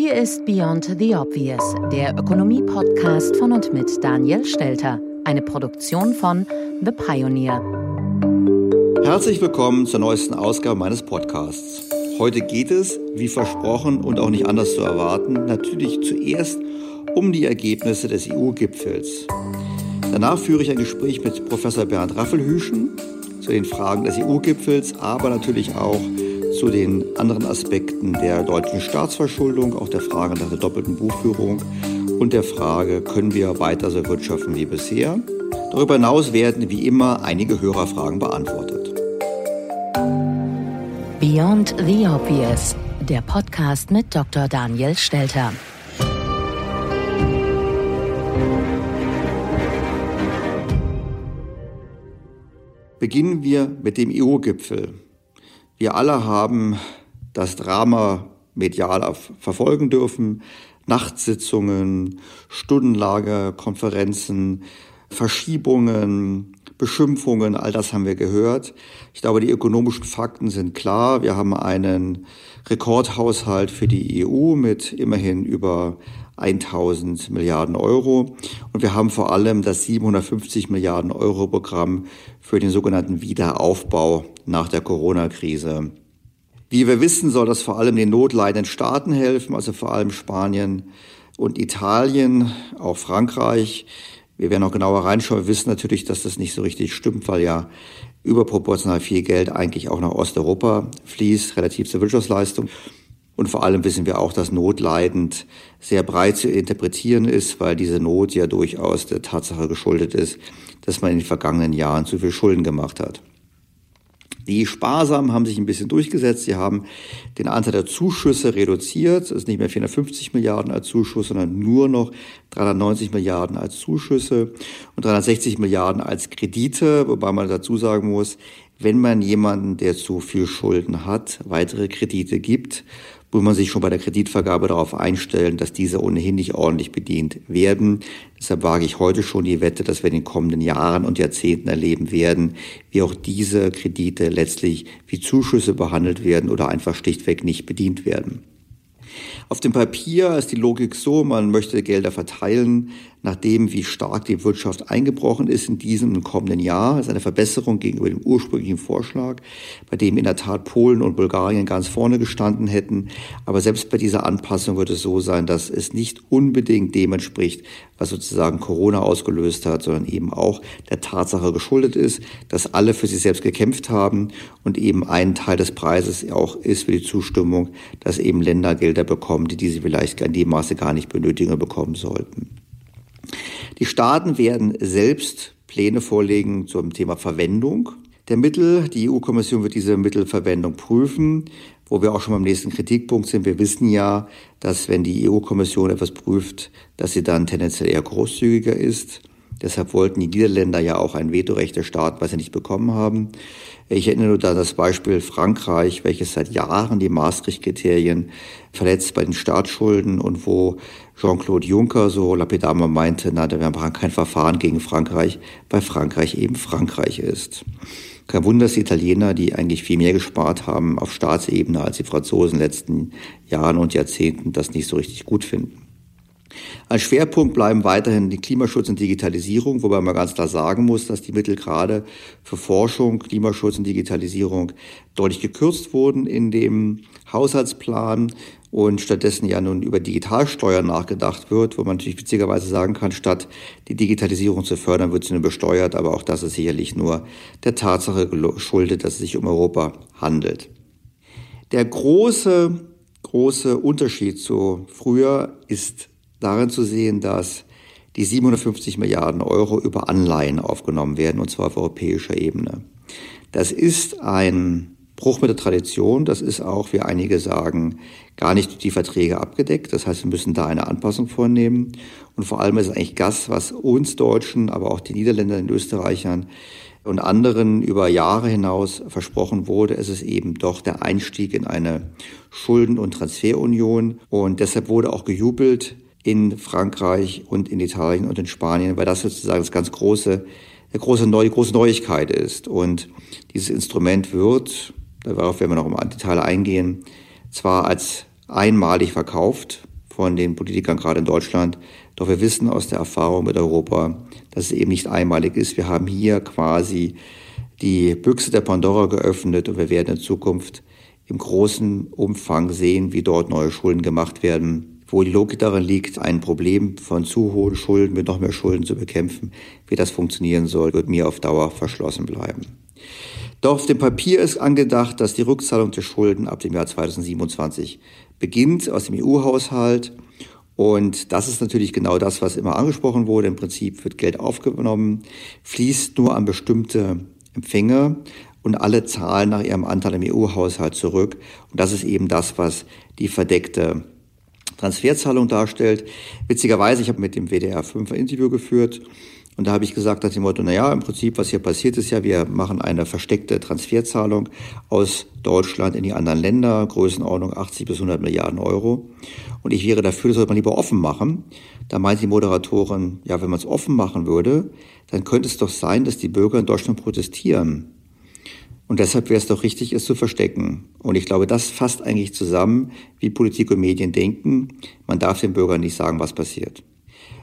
Hier ist Beyond the Obvious, der Ökonomie-Podcast von und mit Daniel Stelter, eine Produktion von The Pioneer. Herzlich willkommen zur neuesten Ausgabe meines Podcasts. Heute geht es, wie versprochen und auch nicht anders zu erwarten, natürlich zuerst um die Ergebnisse des EU-Gipfels. Danach führe ich ein Gespräch mit Professor Bernd Raffelhüschen zu den Fragen des EU-Gipfels, aber natürlich auch zu den anderen Aspekten der deutschen Staatsverschuldung, auch der Frage nach der doppelten Buchführung und der Frage, können wir weiter so wirtschaften wie bisher. Darüber hinaus werden wie immer einige Hörerfragen beantwortet. Beyond the Obvious, der Podcast mit Dr. Daniel Stelter. Beginnen wir mit dem EU-Gipfel. Wir alle haben das Drama medial verfolgen dürfen. Nachtsitzungen, Stundenlager, Konferenzen, Verschiebungen, Beschimpfungen, all das haben wir gehört. Ich glaube, die ökonomischen Fakten sind klar. Wir haben einen Rekordhaushalt für die EU mit immerhin über 1000 Milliarden Euro. Und wir haben vor allem das 750 Milliarden Euro Programm für den sogenannten Wiederaufbau nach der Corona-Krise. Wie wir wissen, soll das vor allem den notleidenden Staaten helfen, also vor allem Spanien und Italien, auch Frankreich. Wir werden auch genauer reinschauen. Wir wissen natürlich, dass das nicht so richtig stimmt, weil ja überproportional viel Geld eigentlich auch nach Osteuropa fließt, relativ zur Wirtschaftsleistung. Und vor allem wissen wir auch, dass notleidend sehr breit zu interpretieren ist, weil diese Not ja durchaus der Tatsache geschuldet ist, dass man in den vergangenen Jahren zu viel Schulden gemacht hat. Die Sparsamen haben sich ein bisschen durchgesetzt. Sie haben den Anteil der Zuschüsse reduziert. Es ist nicht mehr 450 Milliarden als Zuschuss, sondern nur noch 390 Milliarden als Zuschüsse und 360 Milliarden als Kredite, wobei man dazu sagen muss, wenn man jemanden, der zu viel Schulden hat, weitere Kredite gibt, muss man sich schon bei der Kreditvergabe darauf einstellen, dass diese ohnehin nicht ordentlich bedient werden. Deshalb wage ich heute schon die Wette, dass wir in den kommenden Jahren und Jahrzehnten erleben werden, wie auch diese Kredite letztlich wie Zuschüsse behandelt werden oder einfach schlichtweg nicht bedient werden. Auf dem Papier ist die Logik so, man möchte Gelder verteilen, nachdem wie stark die Wirtschaft eingebrochen ist in diesem kommenden Jahr. Das ist eine Verbesserung gegenüber dem ursprünglichen Vorschlag, bei dem in der Tat Polen und Bulgarien ganz vorne gestanden hätten. Aber selbst bei dieser Anpassung wird es so sein, dass es nicht unbedingt dem entspricht, was sozusagen Corona ausgelöst hat, sondern eben auch der Tatsache geschuldet ist, dass alle für sich selbst gekämpft haben und eben ein Teil des Preises auch ist für die Zustimmung, dass eben Länder Gelder bekommen, die diese vielleicht in dem Maße gar nicht benötigen oder bekommen sollten. Die Staaten werden selbst Pläne vorlegen zum Thema Verwendung der Mittel. Die EU-Kommission wird diese Mittelverwendung prüfen, wo wir auch schon beim nächsten Kritikpunkt sind. Wir wissen ja, dass wenn die EU-Kommission etwas prüft, dass sie dann tendenziell eher großzügiger ist. Deshalb wollten die Niederländer ja auch ein Vetorecht der Staat, was sie nicht bekommen haben. Ich erinnere nur an das Beispiel Frankreich, welches seit Jahren die Maastricht-Kriterien verletzt bei den Staatsschulden und wo Jean-Claude Juncker so lapidar meinte, na, wir machen kein Verfahren gegen Frankreich, weil Frankreich eben Frankreich ist. Kein Wunder, dass die Italiener, die eigentlich viel mehr gespart haben auf Staatsebene als die Franzosen in den letzten Jahren und Jahrzehnten, das nicht so richtig gut finden. Als Schwerpunkt bleiben weiterhin die Klimaschutz und Digitalisierung, wobei man ganz klar sagen muss, dass die Mittel gerade für Forschung, Klimaschutz und Digitalisierung deutlich gekürzt wurden in dem Haushaltsplan und stattdessen ja nun über Digitalsteuer nachgedacht wird, wo man natürlich witzigerweise sagen kann, statt die Digitalisierung zu fördern, wird sie nur besteuert, aber auch das ist sicherlich nur der Tatsache geschuldet, dass es sich um Europa handelt. Der große, große Unterschied zu früher ist darin zu sehen, dass die 750 Milliarden Euro über Anleihen aufgenommen werden, und zwar auf europäischer Ebene. Das ist ein Bruch mit der Tradition. Das ist auch, wie einige sagen, gar nicht durch die Verträge abgedeckt. Das heißt, wir müssen da eine Anpassung vornehmen. Und vor allem ist es eigentlich Gas, was uns Deutschen, aber auch den Niederländern, den Österreichern und anderen über Jahre hinaus versprochen wurde. Es ist eben doch der Einstieg in eine Schulden- und Transferunion. Und deshalb wurde auch gejubelt, in Frankreich und in Italien und in Spanien, weil das sozusagen das ganz große, eine große, Neu große Neuigkeit ist. Und dieses Instrument wird, darauf werden wir noch im Detail eingehen, zwar als einmalig verkauft von den Politikern gerade in Deutschland, doch wir wissen aus der Erfahrung mit Europa, dass es eben nicht einmalig ist. Wir haben hier quasi die Büchse der Pandora geöffnet und wir werden in Zukunft im großen Umfang sehen, wie dort neue Schulden gemacht werden wo die Logik darin liegt, ein Problem von zu hohen Schulden mit noch mehr Schulden zu bekämpfen. Wie das funktionieren soll, wird mir auf Dauer verschlossen bleiben. Doch auf dem Papier ist angedacht, dass die Rückzahlung der Schulden ab dem Jahr 2027 beginnt aus dem EU-Haushalt. Und das ist natürlich genau das, was immer angesprochen wurde. Im Prinzip wird Geld aufgenommen, fließt nur an bestimmte Empfänger und alle zahlen nach ihrem Anteil im EU-Haushalt zurück. Und das ist eben das, was die verdeckte Transferzahlung darstellt. Witzigerweise, ich habe mit dem WDR 5 ein Interview geführt und da habe ich gesagt nach dem Motto, na ja, im Prinzip, was hier passiert ist ja, wir machen eine versteckte Transferzahlung aus Deutschland in die anderen Länder, Größenordnung 80 bis 100 Milliarden Euro. Und ich wäre dafür, das sollte man lieber offen machen. Da meint die Moderatorin, ja, wenn man es offen machen würde, dann könnte es doch sein, dass die Bürger in Deutschland protestieren. Und deshalb wäre es doch richtig, es zu verstecken. Und ich glaube, das fasst eigentlich zusammen, wie Politik und Medien denken. Man darf den Bürgern nicht sagen, was passiert.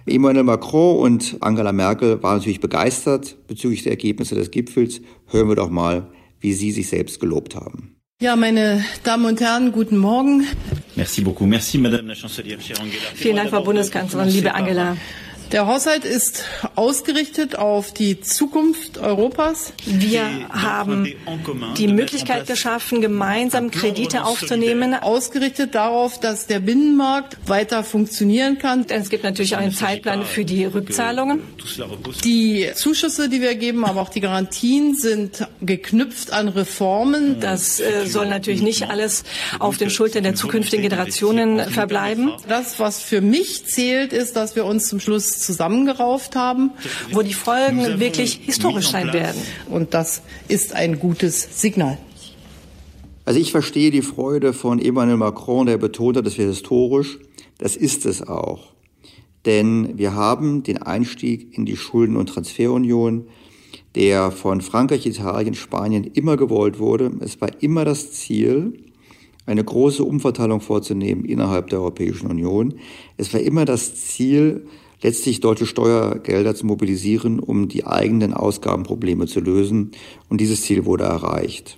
Emmanuel Macron und Angela Merkel waren natürlich begeistert bezüglich der Ergebnisse des Gipfels. Hören wir doch mal, wie sie sich selbst gelobt haben. Ja, meine Damen und Herren, guten Morgen. Merci beaucoup. Merci, Madame la Chancelière, chère Angela. Vielen Dank, Frau Bundeskanzlerin, liebe Angela. Der Haushalt ist ausgerichtet auf die Zukunft Europas. Wir haben die Möglichkeit geschaffen, gemeinsam Kredite aufzunehmen. Ausgerichtet darauf, dass der Binnenmarkt weiter funktionieren kann. Es gibt natürlich auch einen Zeitplan für die Rückzahlungen. Die Zuschüsse, die wir geben, aber auch die Garantien sind geknüpft an Reformen. Das äh, soll natürlich nicht alles auf den Schultern der zukünftigen Generationen verbleiben. Das, was für mich zählt, ist, dass wir uns zum Schluss zusammengerauft haben. Wo die Folgen wirklich historisch sein werden. Und das ist ein gutes Signal. Also ich verstehe die Freude von Emmanuel Macron, der betont hat, das wäre historisch. Das ist es auch. Denn wir haben den Einstieg in die Schulden- und Transferunion, der von Frankreich, Italien, Spanien immer gewollt wurde. Es war immer das Ziel, eine große Umverteilung vorzunehmen innerhalb der Europäischen Union. Es war immer das Ziel, letztlich deutsche Steuergelder zu mobilisieren, um die eigenen Ausgabenprobleme zu lösen. Und dieses Ziel wurde erreicht.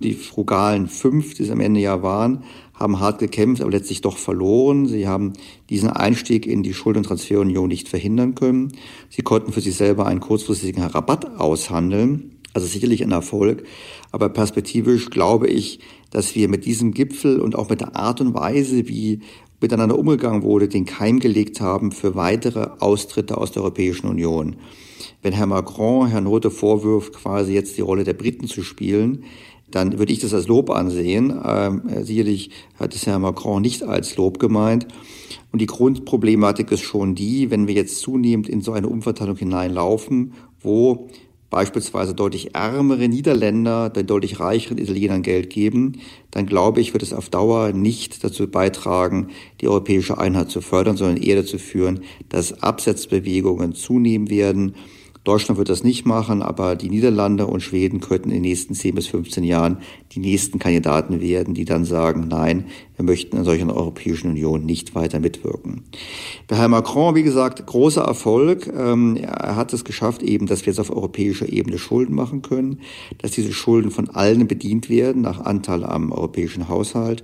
Die frugalen fünf, die es am Ende ja waren, haben hart gekämpft, aber letztlich doch verloren. Sie haben diesen Einstieg in die Schuldentransferunion nicht verhindern können. Sie konnten für sich selber einen kurzfristigen Rabatt aushandeln. Also sicherlich ein Erfolg. Aber perspektivisch glaube ich, dass wir mit diesem Gipfel und auch mit der Art und Weise, wie miteinander umgegangen wurde, den Keim gelegt haben für weitere Austritte aus der Europäischen Union. Wenn Herr Macron Herrn Rutte vorwirft, quasi jetzt die Rolle der Briten zu spielen, dann würde ich das als Lob ansehen. Ähm, sicherlich hat es Herr Macron nicht als Lob gemeint. Und die Grundproblematik ist schon die, wenn wir jetzt zunehmend in so eine Umverteilung hineinlaufen, wo beispielsweise deutlich ärmere Niederländer den deutlich reicheren Italienern Geld geben, dann glaube ich, wird es auf Dauer nicht dazu beitragen, die europäische Einheit zu fördern, sondern eher dazu führen, dass Absetzbewegungen zunehmen werden Deutschland wird das nicht machen, aber die Niederlande und Schweden könnten in den nächsten 10 bis 15 Jahren die nächsten Kandidaten werden, die dann sagen, nein, wir möchten in solchen Europäischen Union nicht weiter mitwirken. Bei Herrn Macron, wie gesagt, großer Erfolg. Ähm, er hat es geschafft, eben, dass wir jetzt auf europäischer Ebene Schulden machen können, dass diese Schulden von allen bedient werden nach Anteil am europäischen Haushalt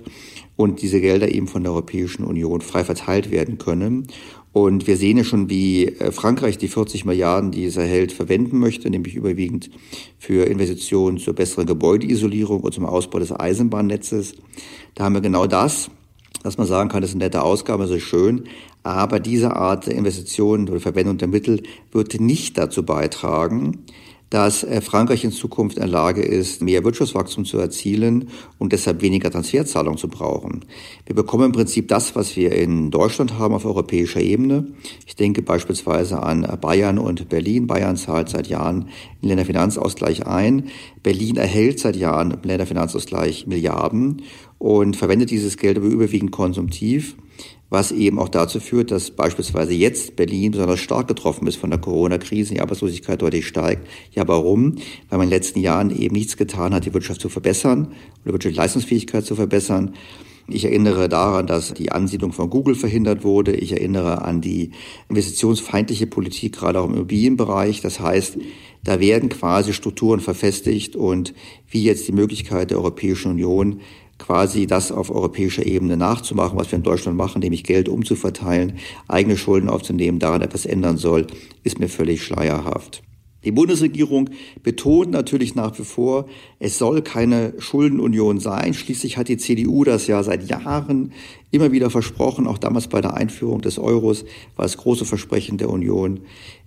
und diese Gelder eben von der Europäischen Union frei verteilt werden können. Und wir sehen ja schon, wie äh, Frankreich die 40 Milliarden, die es erhält, verwenden möchte, nämlich überwiegend für Investitionen zur besseren Gebäudeisolierung und zum Ausbau des Eisenbahnnetzes. Da haben wir genau das, dass man sagen kann, das ist eine nette Ausgabe, das ist schön, aber diese Art der Investitionen oder Verwendung der Mittel wird nicht dazu beitragen, dass äh, Frankreich in Zukunft in der Lage ist, mehr Wirtschaftswachstum zu erzielen und deshalb weniger Transferzahlungen zu brauchen. Wir bekommen im Prinzip das, was wir in Deutschland haben auf europäischer Ebene. Ich denke beispielsweise an Bayern und Berlin. Bayern zahlt seit Jahren den Länderfinanzausgleich ein. Berlin erhält seit Jahren im Länderfinanzausgleich Milliarden und verwendet dieses Geld aber überwiegend konsumtiv was eben auch dazu führt, dass beispielsweise jetzt Berlin besonders stark getroffen ist von der Corona-Krise, die Arbeitslosigkeit deutlich steigt. Ja, warum? Weil man in den letzten Jahren eben nichts getan hat, die Wirtschaft zu verbessern oder wirtschaftliche Leistungsfähigkeit zu verbessern. Ich erinnere daran, dass die Ansiedlung von Google verhindert wurde. Ich erinnere an die investitionsfeindliche Politik, gerade auch im Immobilienbereich. Das heißt, da werden quasi Strukturen verfestigt und wie jetzt die Möglichkeit der Europäischen Union, quasi das auf europäischer Ebene nachzumachen, was wir in Deutschland machen, nämlich Geld umzuverteilen, eigene Schulden aufzunehmen, daran etwas ändern soll, ist mir völlig schleierhaft. Die Bundesregierung betont natürlich nach wie vor, es soll keine Schuldenunion sein. Schließlich hat die CDU das ja seit Jahren immer wieder versprochen, auch damals bei der Einführung des Euros war es große Versprechen der Union.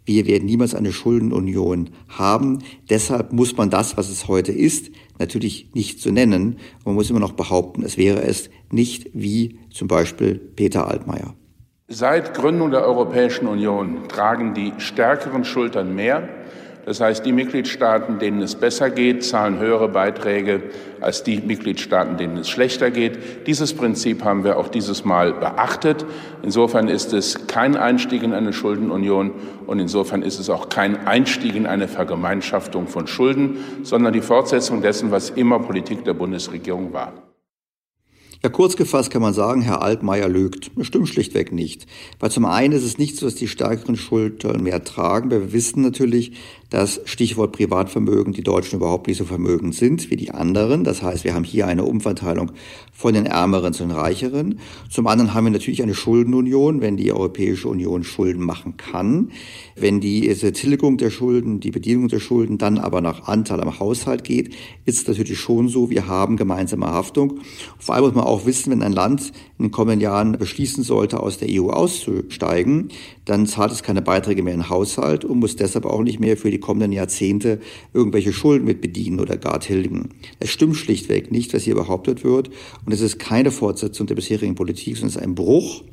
Wir werden niemals eine Schuldenunion haben. Deshalb muss man das, was es heute ist, natürlich nicht zu nennen. Man muss immer noch behaupten, es wäre es nicht wie zum Beispiel Peter Altmaier. Seit Gründung der Europäischen Union tragen die stärkeren Schultern mehr das heißt, die Mitgliedstaaten, denen es besser geht, zahlen höhere Beiträge als die Mitgliedstaaten, denen es schlechter geht. Dieses Prinzip haben wir auch dieses Mal beachtet. Insofern ist es kein Einstieg in eine Schuldenunion und insofern ist es auch kein Einstieg in eine Vergemeinschaftung von Schulden, sondern die Fortsetzung dessen, was immer Politik der Bundesregierung war. Ja, kurz gefasst kann man sagen, Herr Altmaier lügt. Das stimmt schlichtweg nicht. Weil zum einen ist es nicht so, dass die stärkeren Schultern mehr tragen. Wir wissen natürlich, dass Stichwort Privatvermögen die Deutschen überhaupt nicht so vermögend sind wie die anderen. Das heißt, wir haben hier eine Umverteilung von den Ärmeren zu den Reicheren. Zum anderen haben wir natürlich eine Schuldenunion, wenn die Europäische Union Schulden machen kann. Wenn die Tilgung der Schulden, die Bedienung der Schulden dann aber nach Anteil am Haushalt geht, ist es natürlich schon so, wir haben gemeinsame Haftung. Vor allem muss man auch wissen, wenn ein Land in den kommenden Jahren beschließen sollte, aus der EU auszusteigen, dann zahlt es keine Beiträge mehr in den Haushalt und muss deshalb auch nicht mehr für die kommenden Jahrzehnte irgendwelche Schulden mit bedienen oder gar tilgen. Es stimmt schlichtweg nicht, was hier behauptet wird. Und es ist keine Fortsetzung der bisherigen Politik, sondern es ist ein Bruch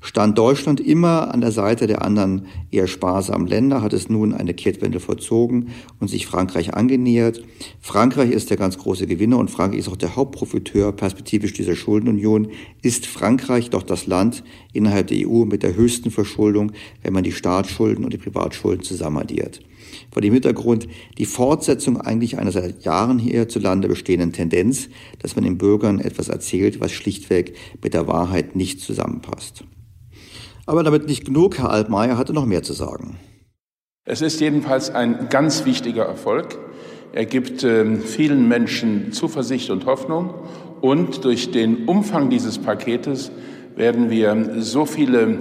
Stand Deutschland immer an der Seite der anderen eher sparsamen Länder, hat es nun eine Kehrtwende vollzogen und sich Frankreich angenähert. Frankreich ist der ganz große Gewinner und Frankreich ist auch der Hauptprofiteur perspektivisch dieser Schuldenunion. Ist Frankreich doch das Land innerhalb der EU mit der höchsten Verschuldung, wenn man die Staatsschulden und die Privatschulden zusammenaddiert. vor dem Hintergrund die Fortsetzung eigentlich einer seit Jahren hierzulande bestehenden Tendenz, dass man den Bürgern etwas erzählt, was schlichtweg mit der Wahrheit nicht zusammenpasst. Aber damit nicht genug, Herr Altmaier hatte noch mehr zu sagen. Es ist jedenfalls ein ganz wichtiger Erfolg. Er gibt äh, vielen Menschen Zuversicht und Hoffnung. Und durch den Umfang dieses Paketes werden wir so viele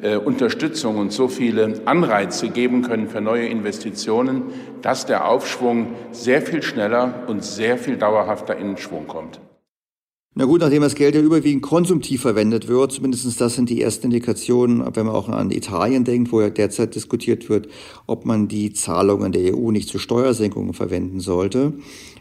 äh, Unterstützung und so viele Anreize geben können für neue Investitionen, dass der Aufschwung sehr viel schneller und sehr viel dauerhafter in Schwung kommt. Na gut, nachdem das Geld ja überwiegend konsumtiv verwendet wird, zumindest das sind die ersten Indikationen, wenn man auch an Italien denkt, wo ja derzeit diskutiert wird, ob man die Zahlungen der EU nicht zu Steuersenkungen verwenden sollte.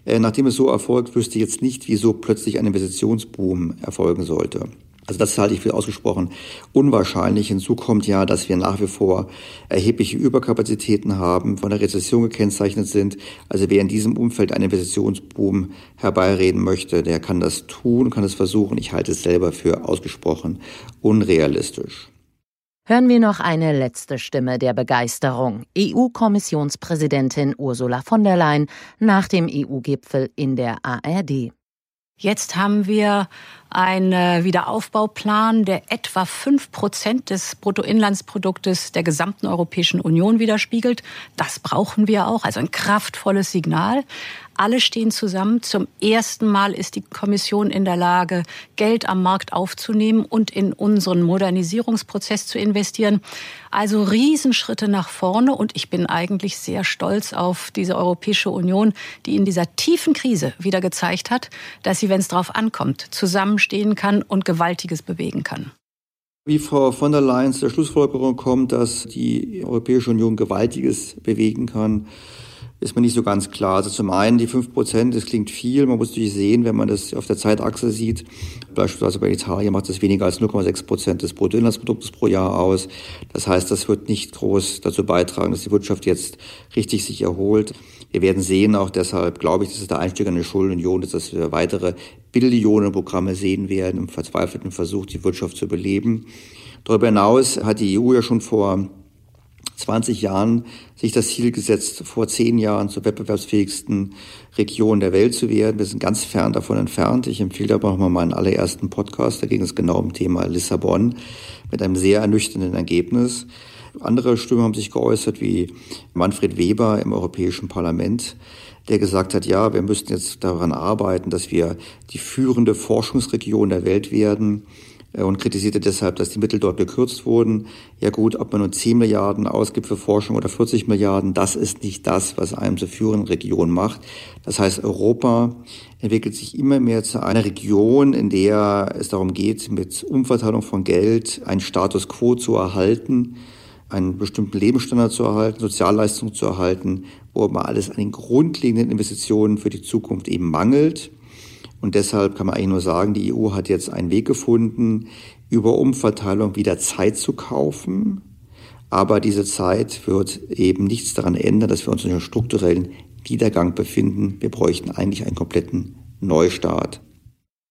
Äh, nachdem es so erfolgt, wüsste ich jetzt nicht, wieso plötzlich ein Investitionsboom erfolgen sollte. Also das halte ich für ausgesprochen unwahrscheinlich. Hinzu kommt ja, dass wir nach wie vor erhebliche Überkapazitäten haben, von der Rezession gekennzeichnet sind. Also wer in diesem Umfeld einen Investitionsboom herbeireden möchte, der kann das tun, kann es versuchen. Ich halte es selber für ausgesprochen unrealistisch. Hören wir noch eine letzte Stimme der Begeisterung. EU-Kommissionspräsidentin Ursula von der Leyen nach dem EU-Gipfel in der ARD. Jetzt haben wir einen Wiederaufbauplan, der etwa fünf Prozent des Bruttoinlandsproduktes der gesamten Europäischen Union widerspiegelt. Das brauchen wir auch, also ein kraftvolles Signal. Alle stehen zusammen. Zum ersten Mal ist die Kommission in der Lage, Geld am Markt aufzunehmen und in unseren Modernisierungsprozess zu investieren. Also Riesenschritte nach vorne. Und ich bin eigentlich sehr stolz auf diese Europäische Union, die in dieser tiefen Krise wieder gezeigt hat, dass sie, wenn es darauf ankommt, zusammenstehen kann und Gewaltiges bewegen kann. Wie Frau von der Leyen zur Schlussfolgerung kommt, dass die Europäische Union Gewaltiges bewegen kann, ist mir nicht so ganz klar. Also zum einen die fünf Prozent, das klingt viel. Man muss natürlich sehen, wenn man das auf der Zeitachse sieht, beispielsweise bei Italien macht das weniger als 0,6 Prozent des Bruttoinlandsproduktes pro Jahr aus. Das heißt, das wird nicht groß dazu beitragen, dass die Wirtschaft jetzt richtig sich erholt. Wir werden sehen, auch deshalb glaube ich, dass es der Einstieg an eine Schuldenunion ist, dass wir weitere Billionenprogramme sehen werden im verzweifelten Versuch, die Wirtschaft zu beleben. Darüber hinaus hat die EU ja schon vor 20 Jahren sich das Ziel gesetzt, vor zehn Jahren zur wettbewerbsfähigsten Region der Welt zu werden. Wir sind ganz fern davon entfernt. Ich empfehle aber nochmal meinen allerersten Podcast. Da ging es genau um Thema Lissabon mit einem sehr ernüchternden Ergebnis. Andere Stimmen haben sich geäußert, wie Manfred Weber im Europäischen Parlament, der gesagt hat, ja, wir müssten jetzt daran arbeiten, dass wir die führende Forschungsregion der Welt werden und kritisierte deshalb, dass die Mittel dort gekürzt wurden. Ja gut, ob man nun 10 Milliarden ausgibt für Forschung oder 40 Milliarden, das ist nicht das, was einem zur führenden Region macht. Das heißt, Europa entwickelt sich immer mehr zu einer Region, in der es darum geht, mit Umverteilung von Geld einen Status quo zu erhalten, einen bestimmten Lebensstandard zu erhalten, Sozialleistungen zu erhalten, wo aber alles an den grundlegenden Investitionen für die Zukunft eben mangelt. Und deshalb kann man eigentlich nur sagen, die EU hat jetzt einen Weg gefunden, über Umverteilung wieder Zeit zu kaufen. Aber diese Zeit wird eben nichts daran ändern, dass wir uns in einem strukturellen Niedergang befinden. Wir bräuchten eigentlich einen kompletten Neustart.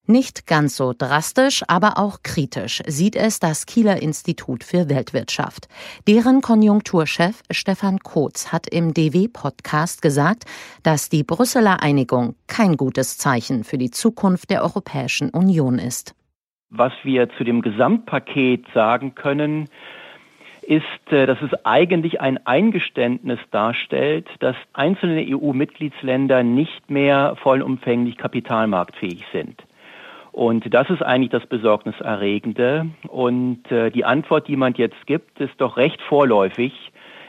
Nicht ganz so drastisch, aber auch kritisch sieht es das Kieler Institut für Weltwirtschaft. Deren Konjunkturchef Stefan Kotz hat im DW-Podcast gesagt, dass die Brüsseler Einigung kein gutes Zeichen für die Zukunft der Europäischen Union ist. Was wir zu dem Gesamtpaket sagen können, ist, äh, dass es eigentlich ein Eingeständnis darstellt, dass einzelne EU-Mitgliedsländer nicht mehr vollumfänglich kapitalmarktfähig sind. Und das ist eigentlich das Besorgniserregende. Und äh, die Antwort, die man jetzt gibt, ist doch recht vorläufig,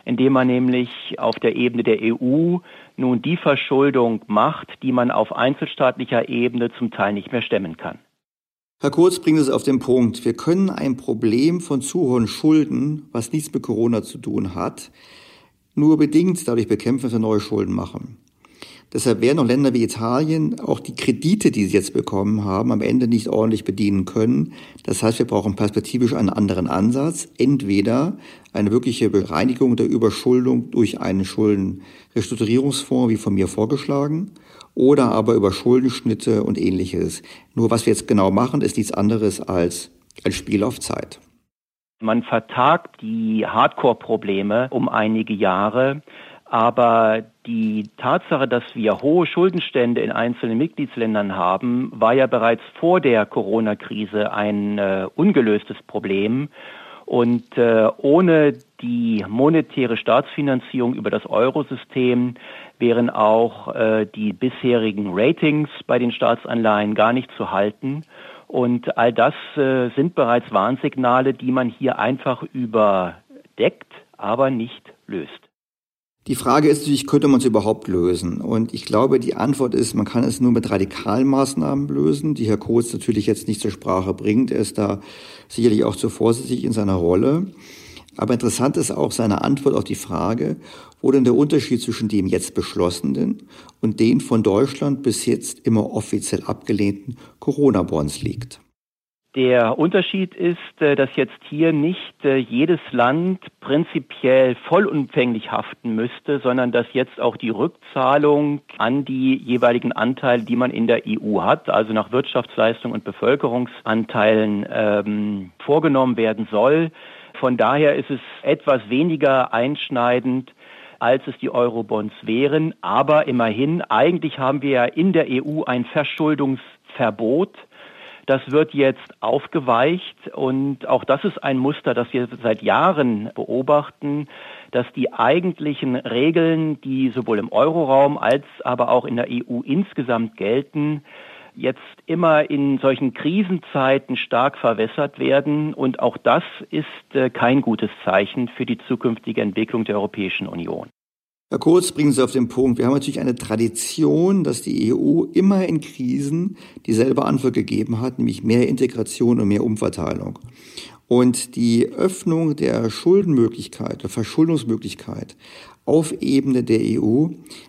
indem man nämlich auf der Ebene der EU nun die Verschuldung macht, die man auf einzelstaatlicher Ebene zum Teil nicht mehr stemmen kann. Herr Kurz bringt es auf den Punkt. Wir können ein Problem von zu hohen Schulden, was nichts mit Corona zu tun hat, nur bedingt dadurch bekämpfen, dass wir neue Schulden machen. Deshalb werden auch Länder wie Italien auch die Kredite, die sie jetzt bekommen haben, am Ende nicht ordentlich bedienen können. Das heißt, wir brauchen perspektivisch einen anderen Ansatz. Entweder eine wirkliche Bereinigung der Überschuldung durch einen Schuldenrestrukturierungsfonds, wie von mir vorgeschlagen, oder aber über Schuldenschnitte und ähnliches. Nur was wir jetzt genau machen, ist nichts anderes als ein Spiel auf Zeit. Man vertagt die Hardcore-Probleme um einige Jahre Aber die Tatsache, dass wir hohe Schuldenstände in einzelnen Mitgliedsländern haben, war ja bereits vor der Corona-Krise ein äh, ungelöstes Problem. Und äh, ohne die monetäre Staatsfinanzierung über das Eurosystem wären auch äh, die bisherigen Ratings bei den Staatsanleihen gar nicht zu halten. Und all das äh, sind bereits Warnsignale, die man hier einfach überdeckt, aber nicht löst. Die Frage ist natürlich, könnte man es überhaupt lösen? Und ich glaube, die Antwort ist, man kann es nur mit radikalen Maßnahmen lösen, die Herr Kurz natürlich jetzt nicht zur Sprache bringt. Er ist da sicherlich auch zu vorsichtig in seiner Rolle. Aber interessant ist auch seine Antwort auf die Frage, wo denn der Unterschied zwischen dem jetzt beschlossenen und den von Deutschland bis jetzt immer offiziell abgelehnten Corona-Bonds liegt. Der Unterschied ist, äh, dass jetzt hier nicht äh, jedes Land prinzipiell vollumfänglich haften müsste, sondern dass jetzt auch die Rückzahlung an die jeweiligen Anteile, die man in der EU hat, also nach Wirtschaftsleistung und Bevölkerungsanteilen ähm, vorgenommen werden soll. Von daher ist es etwas weniger einschneidend, als es die Eurobonds wären. Aber immerhin, eigentlich haben wir ja in der EU ein Verschuldungsverbot das wird jetzt aufgeweicht und auch das ist ein Muster, das wir seit Jahren beobachten, dass die eigentlichen Regeln, die sowohl im Euroraum als aber auch in der EU insgesamt gelten, jetzt immer in solchen Krisenzeiten stark verwässert werden. Und auch das ist äh, kein gutes Zeichen für die zukünftige Entwicklung der Europäischen Union. Herr Kurz, bringen Sie auf den Punkt. Wir haben natürlich eine Tradition, dass die EU immer in Krisen dieselbe Antwort gegeben hat, nämlich mehr Integration und mehr Umverteilung. Und die Öffnung der Schuldenmöglichkeit, der Verschuldungsmöglichkeit auf Ebene der EU,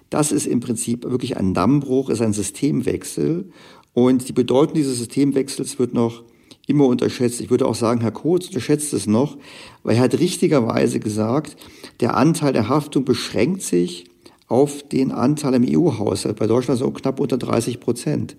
das ist im Prinzip wirklich ein Dammbruch, ist ein Systemwechsel. Und die Bedeutung dieses Systemwechsels wird noch immer unterschätzt. Ich würde auch sagen, Herr Kurz unterschätzt es noch, weil er hat richtigerweise gesagt, der Anteil der Haftung beschränkt sich auf den Anteil im EU-Haushalt. Bei Deutschland so knapp unter 30 Prozent.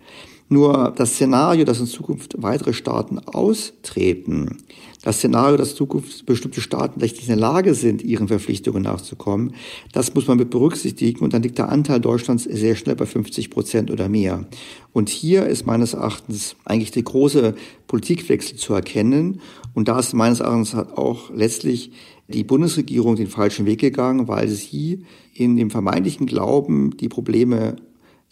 Nur das Szenario, dass in Zukunft weitere Staaten austreten, das Szenario, dass in Zukunft bestimmte Staaten vielleicht nicht in der Lage sind, ihren Verpflichtungen nachzukommen, das muss man mit berücksichtigen und dann liegt der Anteil Deutschlands sehr schnell bei 50 Prozent oder mehr. Und hier ist meines Erachtens eigentlich der große Politikwechsel zu erkennen und da ist meines Erachtens auch letztlich die Bundesregierung den falschen Weg gegangen, weil sie in dem vermeintlichen Glauben, die Probleme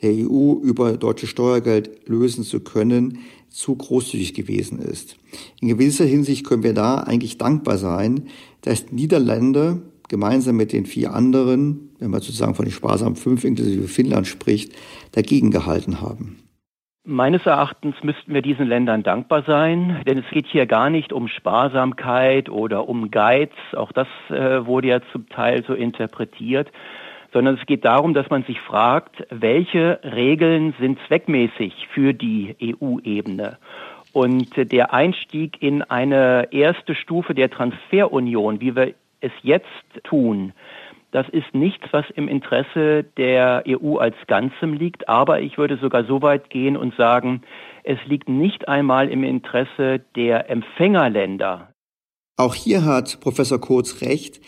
der EU über deutsches Steuergeld lösen zu können, zu großzügig gewesen ist. In gewisser Hinsicht können wir da eigentlich dankbar sein, dass die Niederländer gemeinsam mit den vier anderen, wenn man sozusagen von den sparsamen fünf inklusive Finnland spricht, dagegen gehalten haben. Meines Erachtens müssten wir diesen Ländern dankbar sein, denn es geht hier gar nicht um Sparsamkeit oder um Geiz, auch das äh, wurde ja zum Teil so interpretiert, sondern es geht darum, dass man sich fragt, welche Regeln sind zweckmäßig für die EU-Ebene. Und der Einstieg in eine erste Stufe der Transferunion, wie wir es jetzt tun, das ist nichts, was im Interesse der EU als Ganzem liegt, aber ich würde sogar so weit gehen und sagen, es liegt nicht einmal im Interesse der Empfängerländer. Auch hier hat Professor Kurz recht.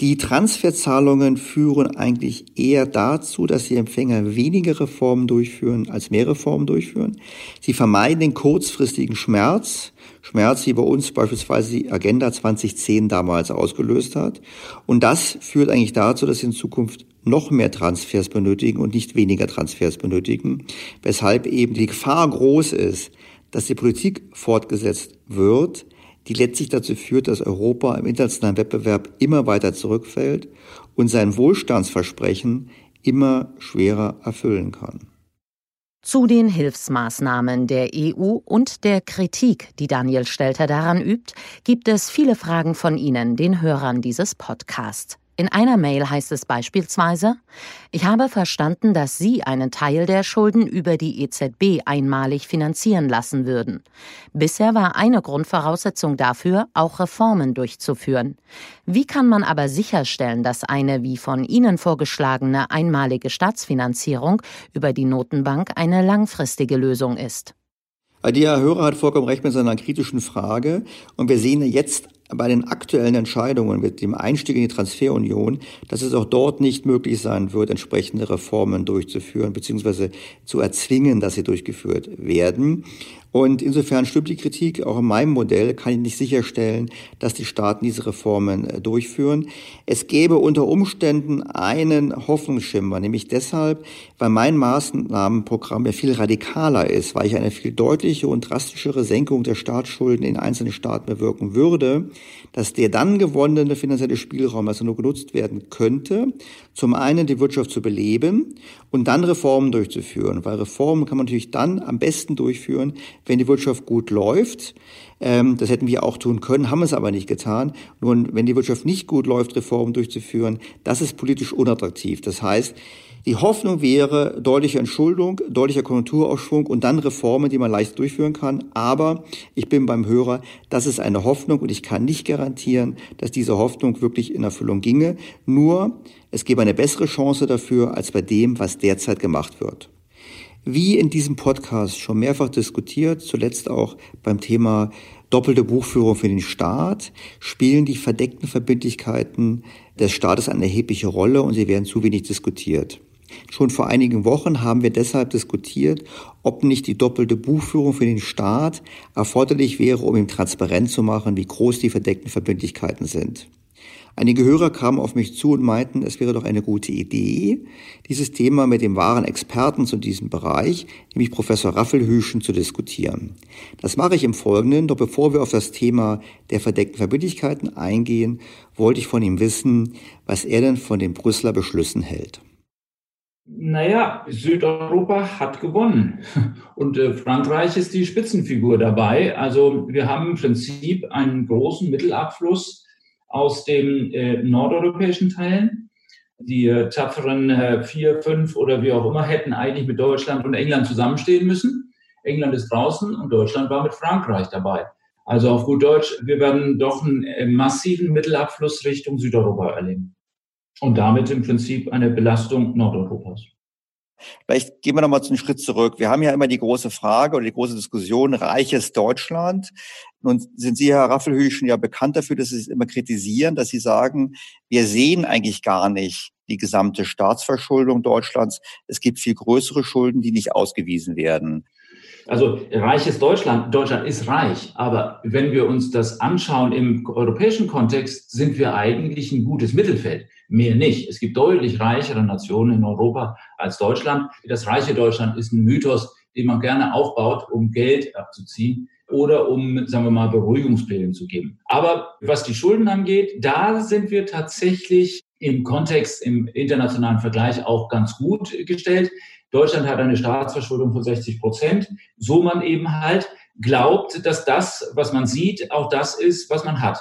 Die Transferzahlungen führen eigentlich eher dazu, dass die Empfänger weniger Reformen durchführen als mehr Reformen durchführen. Sie vermeiden den kurzfristigen Schmerz, Schmerz, wie bei uns beispielsweise die Agenda 2010 damals ausgelöst hat. Und das führt eigentlich dazu, dass sie in Zukunft noch mehr Transfers benötigen und nicht weniger Transfers benötigen, weshalb eben die Gefahr groß ist, dass die Politik fortgesetzt wird, die letztlich dazu führt, dass Europa im internationalen Wettbewerb immer weiter zurückfällt und sein Wohlstandsversprechen immer schwerer erfüllen kann. Zu den Hilfsmaßnahmen der EU und der Kritik, die Daniel Stelter daran übt, gibt es viele Fragen von Ihnen, den Hörern dieses Podcasts. In einer Mail heißt es beispielsweise, ich habe verstanden, dass Sie einen Teil der Schulden über die EZB einmalig finanzieren lassen würden. Bisher war eine Grundvoraussetzung dafür, auch Reformen durchzuführen. Wie kann man aber sicherstellen, dass eine wie von Ihnen vorgeschlagene einmalige Staatsfinanzierung über die Notenbank eine langfristige Lösung ist? Der Hörer hat vollkommen recht mit seiner kritischen Frage. Und wir sehen jetzt bei den aktuellen Entscheidungen mit dem Einstieg in die Transferunion, dass es auch dort nicht möglich sein wird, entsprechende Reformen durchzuführen bzw. zu erzwingen, dass sie durchgeführt werden. Und insofern stimmt die Kritik. Auch in meinem Modell kann ich nicht sicherstellen, dass die Staaten diese Reformen äh, durchführen. Es gäbe unter Umständen einen Hoffnungsschimmer, nämlich deshalb, weil mein Maßnahmenprogramm ja viel radikaler ist, weil ich eine viel deutliche und drastischere Senkung der Staatsschulden in einzelnen Staaten bewirken würde, dass der dann gewonnene finanzielle Spielraum also nur genutzt werden könnte, zum einen die Wirtschaft zu beleben und dann Reformen durchzuführen, weil Reformen kann man natürlich dann am besten durchführen, wenn die Wirtschaft gut läuft. Ähm, das hätten wir auch tun können, haben es aber nicht getan. Nun, wenn die Wirtschaft nicht gut läuft, Reformen durchzuführen, das ist politisch unattraktiv. Das heißt, die Hoffnung wäre deutliche Entschuldung, deutlicher Konjunkturaufschwung und dann Reformen, die man leicht durchführen kann. Aber ich bin beim Hörer, das ist eine Hoffnung und ich kann nicht garantieren, dass diese Hoffnung wirklich in Erfüllung ginge. Nur, es gäbe eine bessere Chance dafür als bei dem, was derzeit gemacht wird. Wie in diesem Podcast schon mehrfach diskutiert, zuletzt auch beim Thema doppelte Buchführung für den Staat, spielen die verdeckten Verbindlichkeiten des Staates eine erhebliche Rolle und sie werden zu wenig diskutiert. Schon vor einigen Wochen haben wir deshalb diskutiert, ob nicht die doppelte Buchführung für den Staat erforderlich wäre, um ihm transparent zu machen, wie groß die verdeckten Verbindlichkeiten sind. Einige Hörer kamen auf mich zu und meinten, es wäre doch eine gute Idee, dieses Thema mit dem wahren Experten zu diesem Bereich, nämlich Professor Raffelhüschen, zu diskutieren. Das mache ich im Folgenden, doch bevor wir auf das Thema der verdeckten Verbindlichkeiten eingehen, wollte ich von ihm wissen, was er denn von den Brüsseler Beschlüssen hält. Naja, Südeuropa hat gewonnen und äh, Frankreich ist die Spitzenfigur dabei. Also wir haben im Prinzip einen großen Mittelabfluss aus den äh, nordeuropäischen Teilen. Die äh, tapferen äh, vier, fünf oder wie auch immer hätten eigentlich mit Deutschland und England zusammenstehen müssen. England ist draußen und Deutschland war mit Frankreich dabei. Also auf gut Deutsch, wir werden doch einen äh, massiven Mittelabfluss Richtung Südeuropa erleben und damit im Prinzip eine Belastung Nordeuropas. Vielleicht gehen wir nochmal einen Schritt zurück. Wir haben ja immer die große Frage oder die große Diskussion, reiches Deutschland. Nun sind Sie, Herr Raffelhüschen, ja bekannt dafür, dass Sie es immer kritisieren, dass Sie sagen, wir sehen eigentlich gar nicht die gesamte Staatsverschuldung Deutschlands. Es gibt viel größere Schulden, die nicht ausgewiesen werden. Also reiches Deutschland, Deutschland ist reich, aber wenn wir uns das anschauen im europäischen Kontext, sind wir eigentlich ein gutes Mittelfeld mehr nicht. Es gibt deutlich reichere Nationen in Europa als Deutschland. Das reiche Deutschland ist ein Mythos, den man gerne aufbaut, um Geld abzuziehen oder um, sagen wir mal, Beruhigungspläne zu geben. Aber was die Schulden angeht, da sind wir tatsächlich im Kontext, im internationalen Vergleich auch ganz gut gestellt. Deutschland hat eine Staatsverschuldung von 60 Prozent, so man eben halt glaubt, dass das, was man sieht, auch das ist, was man hat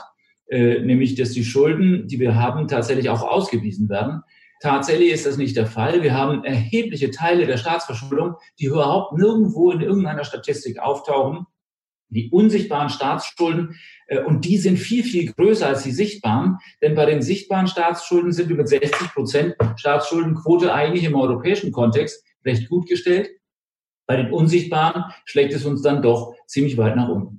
äh, nämlich dass die Schulden, die wir haben, tatsächlich auch ausgewiesen werden. Tatsächlich ist das nicht der Fall. Wir haben erhebliche Teile der Staatsverschuldung, die überhaupt nirgendwo in irgendeiner Statistik auftauchen. Die unsichtbaren Staatsschulden, äh, und die sind viel, viel größer als die sichtbaren. Denn bei den sichtbaren Staatsschulden sind wir mit 60 Prozent Staatsschuldenquote eigentlich im europäischen Kontext recht gut gestellt. Bei den unsichtbaren schlägt es uns dann doch ziemlich weit nach unten.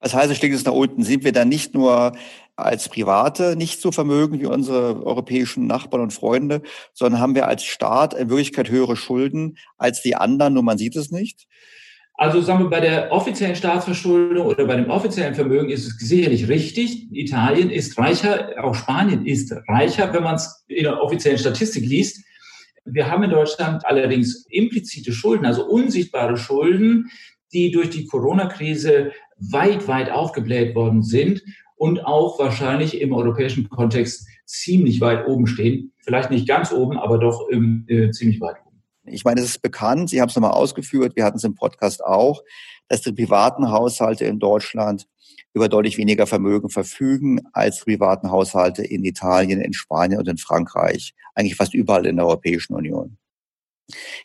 Was heißt, schlägt es nach unten? Sind wir dann nicht nur als Private nicht so vermögen wie unsere europäischen Nachbarn und Freunde, sondern haben wir als Staat in Wirklichkeit höhere Schulden als die anderen, nur man sieht es nicht? Also sagen wir, bei der offiziellen Staatsverschuldung oder bei dem offiziellen Vermögen ist es sicherlich richtig. Italien ist reicher, auch Spanien ist reicher, wenn man es in der offiziellen Statistik liest. Wir haben in Deutschland allerdings implizite Schulden, also unsichtbare Schulden, die durch die Corona-Krise weit, weit aufgebläht worden sind und auch wahrscheinlich im europäischen Kontext ziemlich weit oben stehen. Vielleicht nicht ganz oben, aber doch im, äh, ziemlich weit oben. Ich meine, es ist bekannt, Sie haben es nochmal ausgeführt, wir hatten es im Podcast auch, dass die privaten Haushalte in Deutschland über deutlich weniger Vermögen verfügen als privaten Haushalte in Italien, in Spanien und in Frankreich. Eigentlich fast überall in der Europäischen Union.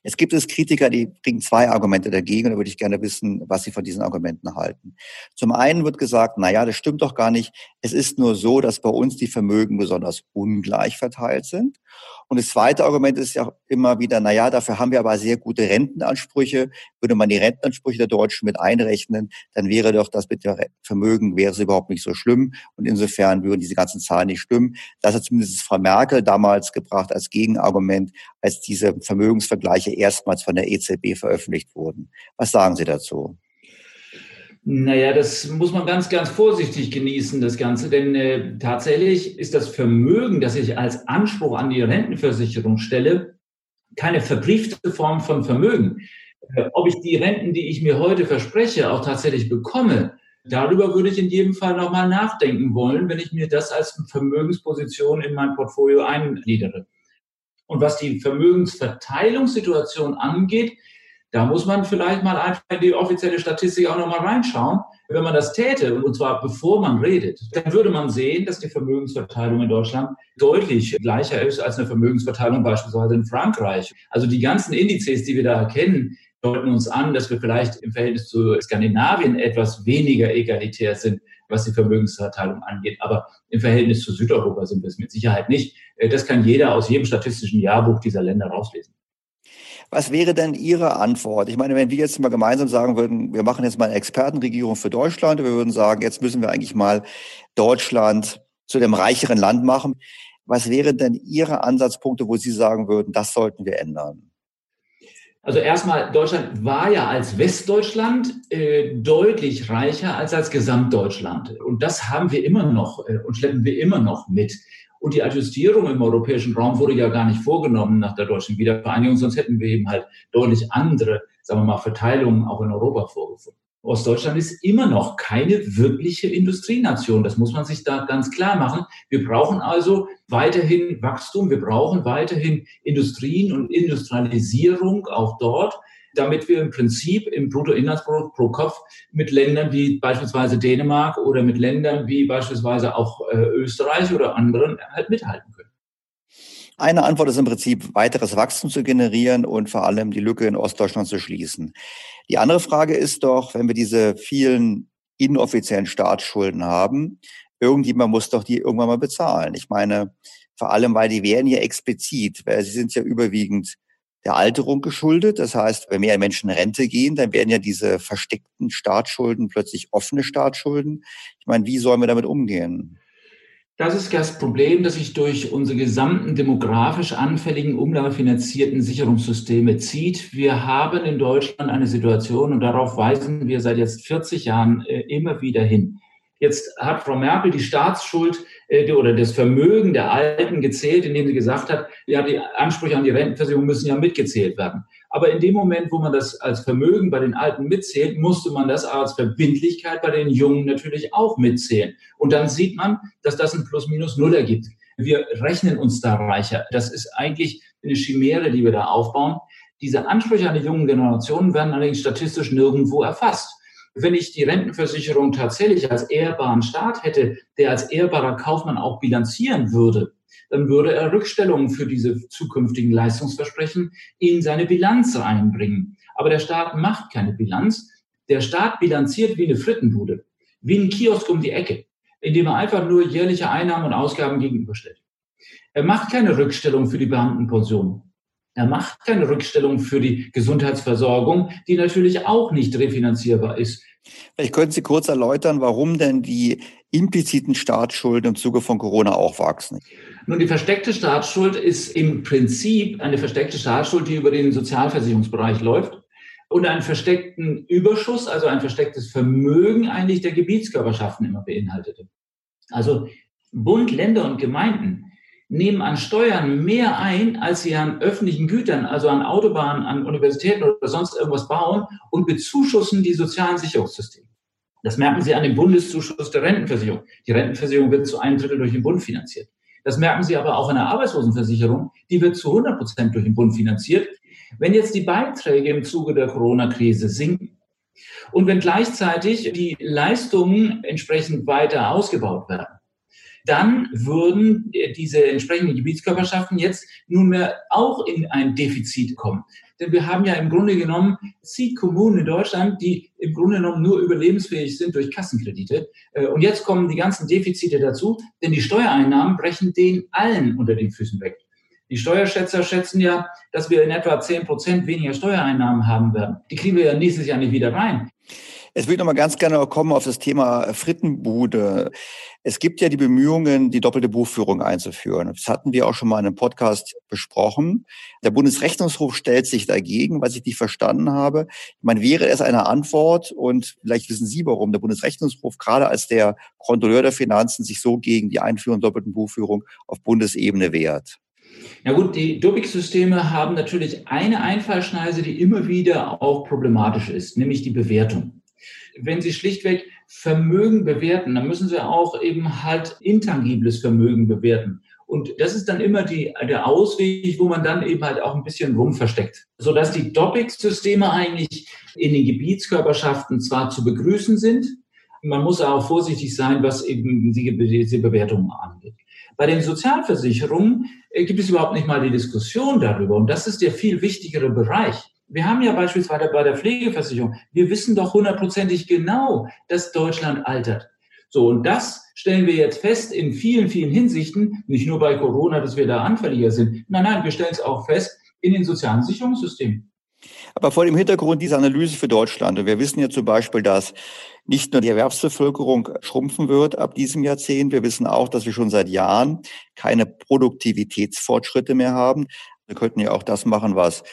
Jetzt gibt es Kritiker, die bringen zwei Argumente dagegen. Da würde ich gerne wissen, was Sie von diesen Argumenten halten. Zum einen wird gesagt, na ja, das stimmt doch gar nicht. Es ist nur so, dass bei uns die Vermögen besonders ungleich verteilt sind. Und das zweite Argument ist ja immer wieder, na ja, dafür haben wir aber sehr gute Rentenansprüche. Würde man die Rentenansprüche der Deutschen mit einrechnen, dann wäre doch das mit dem Vermögen wäre es überhaupt nicht so schlimm. Und insofern würden diese ganzen Zahlen nicht stimmen. Das hat zumindest Frau Merkel damals gebracht als Gegenargument, als diese Vermögensvergleiche erstmals von der EZB veröffentlicht wurden. Was sagen Sie dazu? Naja, das muss man ganz, ganz vorsichtig genießen, das Ganze, denn äh, tatsächlich ist das Vermögen, das ich als Anspruch an die Rentenversicherung stelle, keine verbriefte Form von Vermögen. Äh, ob ich die Renten, die ich mir heute verspreche, auch tatsächlich bekomme, darüber würde ich in jedem Fall nochmal nachdenken wollen, wenn ich mir das als Vermögensposition in mein Portfolio eingliedere. Und was die Vermögensverteilungssituation angeht, da muss man vielleicht mal einfach in die offizielle Statistik auch nochmal reinschauen. Wenn man das täte, und zwar bevor man redet, dann würde man sehen, dass die Vermögensverteilung in Deutschland deutlich gleicher ist als eine Vermögensverteilung beispielsweise in Frankreich. Also die ganzen Indizes, die wir da erkennen, deuten uns an, dass wir vielleicht im Verhältnis zu Skandinavien etwas weniger egalitär sind, was die Vermögensverteilung angeht. Aber im Verhältnis zu Südeuropa sind wir es mit Sicherheit nicht. Das kann jeder aus jedem statistischen Jahrbuch dieser Länder rauslesen. Was wäre denn Ihre Antwort? Ich meine, wenn wir jetzt mal gemeinsam sagen würden, wir machen jetzt mal eine Expertenregierung für Deutschland, wir würden sagen, jetzt müssen wir eigentlich mal Deutschland zu dem reicheren Land machen. Was wären denn Ihre Ansatzpunkte, wo Sie sagen würden, das sollten wir ändern? Also erstmal, Deutschland war ja als Westdeutschland äh, deutlich reicher als als Gesamtdeutschland. Und das haben wir immer noch äh, und schleppen wir immer noch mit. Und die Adjustierung im europäischen Raum wurde ja gar nicht vorgenommen nach der deutschen Wiedervereinigung, sonst hätten wir eben halt deutlich andere, sagen wir mal, Verteilungen auch in Europa vorgefunden. Ostdeutschland ist immer noch keine wirkliche Industrienation. Das muss man sich da ganz klar machen. Wir brauchen also weiterhin Wachstum, wir brauchen weiterhin Industrien und Industrialisierung auch dort damit wir im Prinzip im Bruttoinlandsprodukt pro Kopf mit Ländern wie beispielsweise Dänemark oder mit Ländern wie beispielsweise auch äh, Österreich oder anderen halt mithalten können. Eine Antwort ist im Prinzip, weiteres Wachstum zu generieren und vor allem die Lücke in Ostdeutschland zu schließen. Die andere Frage ist doch, wenn wir diese vielen inoffiziellen Staatsschulden haben, irgendjemand muss doch die irgendwann mal bezahlen. Ich meine, vor allem, weil die werden ja explizit, weil sie sind ja überwiegend der Alterung geschuldet. Das heißt, wenn mehr Menschen in Rente gehen, dann werden ja diese versteckten Staatsschulden plötzlich offene Staatsschulden. Ich meine, wie sollen wir damit umgehen? Das ist das Problem, das sich durch unsere gesamten demografisch anfälligen, umlagefinanzierten Sicherungssysteme zieht. Wir haben in Deutschland eine Situation, und darauf weisen wir seit jetzt 40 Jahren äh, immer wieder hin. Jetzt hat Frau Merkel die Staatsschuld äh, oder das Vermögen der Alten gezählt, indem sie gesagt hat, ja, die Ansprüche an die Rentenversicherung müssen ja mitgezählt werden. Aber in dem Moment, wo man das als Vermögen bei den Alten mitzählt, musste man das als Verbindlichkeit bei den Jungen natürlich auch mitzählen. Und dann sieht man, dass das ein Plus-Minus-Null ergibt. Wir rechnen uns da reicher. Das ist eigentlich eine Chimäre, die wir da aufbauen. Diese Ansprüche an die jungen Generationen werden allerdings statistisch nirgendwo erfasst. Wenn ich die Rentenversicherung tatsächlich als ehrbaren Staat hätte, der als ehrbarer Kaufmann auch bilanzieren würde, dann würde er Rückstellungen für diese zukünftigen Leistungsversprechen in seine Bilanz reinbringen. Aber der Staat macht keine Bilanz. Der Staat bilanziert wie eine Frittenbude, wie ein Kiosk um die Ecke, indem er einfach nur jährliche Einnahmen und Ausgaben gegenüberstellt. Er macht keine Rückstellung für die Beamtenpension. Er macht keine Rückstellung für die Gesundheitsversorgung, die natürlich auch nicht refinanzierbar ist. Vielleicht könnten Sie kurz erläutern, warum denn die impliziten Staatsschulden im Zuge von Corona auch wachsen. Nun, die versteckte Staatsschuld ist im Prinzip eine versteckte Staatsschuld, die über den Sozialversicherungsbereich läuft und einen versteckten Überschuss, also ein verstecktes Vermögen eigentlich der Gebietskörperschaften immer beinhaltete. Also Bund, Länder und Gemeinden nehmen an Steuern mehr ein, als sie an öffentlichen Gütern, also an Autobahnen, an Universitäten oder sonst irgendwas bauen und bezuschussen die sozialen Sicherungssysteme. Das merken Sie an dem Bundeszuschuss der Rentenversicherung. Die Rentenversicherung wird zu einem Drittel durch den Bund finanziert. Das merken Sie aber auch in der Arbeitslosenversicherung. Die wird zu 100 Prozent durch den Bund finanziert. Wenn jetzt die Beiträge im Zuge der Corona-Krise sinken und wenn gleichzeitig die Leistungen entsprechend weiter ausgebaut werden, dann würden diese entsprechenden Gebietskörperschaften jetzt nunmehr auch in ein Defizit kommen. Denn wir haben ja im Grunde genommen zig Kommunen in Deutschland, die im Grunde genommen nur überlebensfähig sind durch Kassenkredite. Äh, und jetzt kommen die ganzen Defizite dazu, denn die Steuereinnahmen brechen denen allen unter den Füßen weg. Die Steuerschätzer schätzen ja, dass wir in etwa zehn Prozent weniger Steuereinnahmen haben werden. Die kriegen wir ja nächstes Jahr nicht wieder rein. Es würde noch mal ganz gerne kommen auf das Thema Frittenbude. Es gibt ja die Bemühungen, die doppelte Buchführung einzuführen. Das hatten wir auch schon mal in einem Podcast besprochen. Der Bundesrechnungshof stellt sich dagegen, was ich nicht verstanden habe. Ich meine, wäre es eine Antwort und vielleicht wissen Sie, warum der Bundesrechnungshof gerade als der Kontrolleur der Finanzen sich so gegen die Einführung der doppelten Buchführung auf Bundesebene wehrt. Na gut, die Dubik-Systeme haben natürlich eine Einfallschneise, die immer wieder auch problematisch ist, nämlich die Bewertung. Wenn Sie schlichtweg Vermögen bewerten, dann müssen Sie auch eben halt intangibles Vermögen bewerten. Und das ist dann immer die, der Ausweg, wo man dann eben halt auch ein bisschen rumversteckt. Sodass die Doppix-Systeme eigentlich in den Gebietskörperschaften zwar zu begrüßen sind, man muss auch vorsichtig sein, was eben diese Bewertungen angeht. Bei den Sozialversicherungen äh, gibt es überhaupt nicht mal die Diskussion darüber. Und das ist der viel wichtigere Bereich. Wir haben ja beispielsweise bei der Pflegeversicherung, wir wissen doch hundertprozentig genau, dass Deutschland altert. So, und das stellen wir jetzt fest in vielen, vielen Hinsichten, nicht nur bei Corona, dass wir da anfälliger sind. Nein, nein, wir stellen es auch fest in den sozialen Sicherungssystemen. Aber vor dem Hintergrund dieser Analyse für Deutschland, und wir wissen ja zum Beispiel, dass nicht nur die Erwerbsbevölkerung schrumpfen wird ab diesem Jahrzehnt, wir wissen auch, dass wir schon seit Jahren keine Produktivitätsfortschritte mehr haben. Wir könnten ja auch das machen, was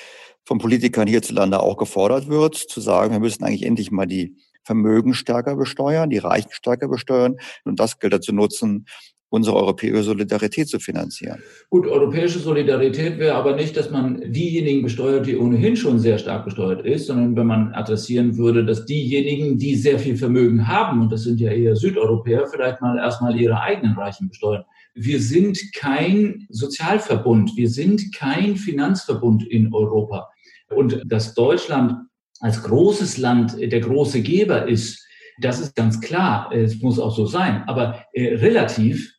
von Politikern hierzulande auch gefordert wird, zu sagen, wir müssen eigentlich endlich mal die Vermögen stärker besteuern, die Reichen stärker besteuern und das Geld dazu nutzen, unsere europäische Solidarität zu finanzieren. Gut, europäische Solidarität wäre aber nicht, dass man diejenigen besteuert, die ohnehin schon sehr stark besteuert ist, sondern wenn man adressieren würde, dass diejenigen, die sehr viel Vermögen haben, und das sind ja eher Südeuropäer, vielleicht mal erstmal ihre eigenen Reichen besteuern. Wir sind kein Sozialverbund, wir sind kein Finanzverbund in Europa. Und dass Deutschland als großes Land der große Geber ist, das ist ganz klar. Es muss auch so sein. Aber äh, relativ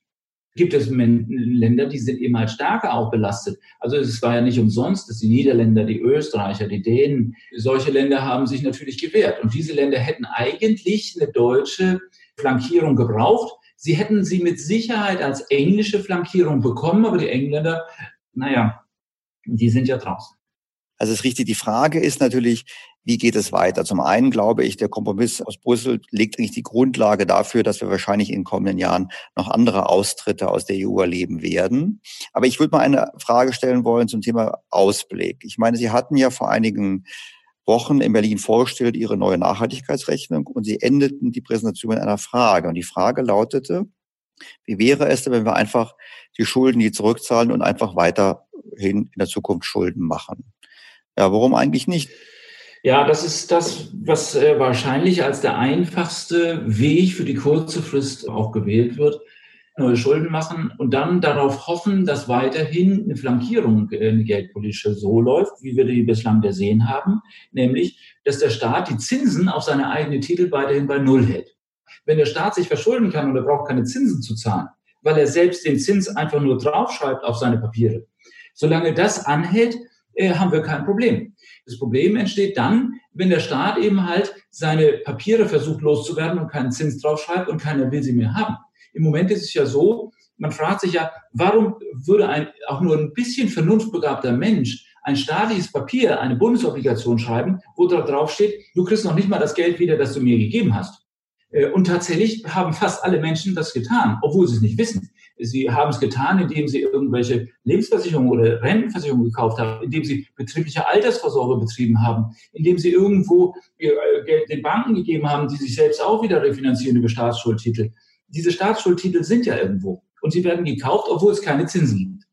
gibt es Länder, die sind eben halt stärker auch belastet. Also es war ja nicht umsonst, dass die Niederländer, die Österreicher, die Dänen, solche Länder haben sich natürlich gewehrt. Und diese Länder hätten eigentlich eine deutsche Flankierung gebraucht. Sie hätten sie mit Sicherheit als englische Flankierung bekommen, aber die Engländer, naja, die sind ja draußen. Also es ist richtig. Die Frage ist natürlich, wie geht es weiter? Zum einen glaube ich, der Kompromiss aus Brüssel legt eigentlich die Grundlage dafür, dass wir wahrscheinlich in den kommenden Jahren noch andere Austritte aus der EU erleben werden. Aber ich würde mal eine Frage stellen wollen zum Thema Ausblick. Ich meine, Sie hatten ja vor einigen Wochen in Berlin vorgestellt Ihre neue Nachhaltigkeitsrechnung und Sie endeten die Präsentation mit einer Frage. Und die Frage lautete, wie wäre es denn, wenn wir einfach die Schulden, die zurückzahlen und einfach weiterhin in der Zukunft Schulden machen? Ja, warum eigentlich nicht? Ja, das ist das, was äh, wahrscheinlich als der einfachste Weg für die kurze Frist auch gewählt wird. Neue Schulden machen und dann darauf hoffen, dass weiterhin eine Flankierung, äh, eine geldpolitische so läuft, wie wir die bislang gesehen haben, nämlich, dass der Staat die Zinsen auf seine eigenen Titel weiterhin bei Null hält. Wenn der Staat sich verschulden kann und er braucht keine Zinsen zu zahlen, weil er selbst den Zins einfach nur draufschreibt auf seine Papiere, solange das anhält, äh, haben wir kein Problem. Das Problem entsteht dann, wenn der Staat eben halt seine Papiere versucht loszuwerden und keinen Zins draufschreibt und keiner will sie mehr haben. Im Moment ist es ja so, man fragt sich ja, warum würde ein auch nur ein bisschen vernunftbegabter Mensch ein staatliches Papier, eine Bundesobligation schreiben, wo drauf steht, du kriegst noch nicht mal das Geld wieder, das du mir gegeben hast. Äh, und tatsächlich haben fast alle Menschen das getan, obwohl sie es nicht wissen. Sie haben es getan, indem sie irgendwelche Lebensversicherungen oder Rentenversicherungen gekauft haben, indem sie betriebliche Altersvorsorge betrieben haben, indem sie irgendwo äh, Geld den Banken gegeben haben, die sich selbst auch wieder refinanzieren über Staatsschuldtitel. Diese Staatsschuldtitel sind ja irgendwo und sie werden gekauft, obwohl es keine Zinsen gibt.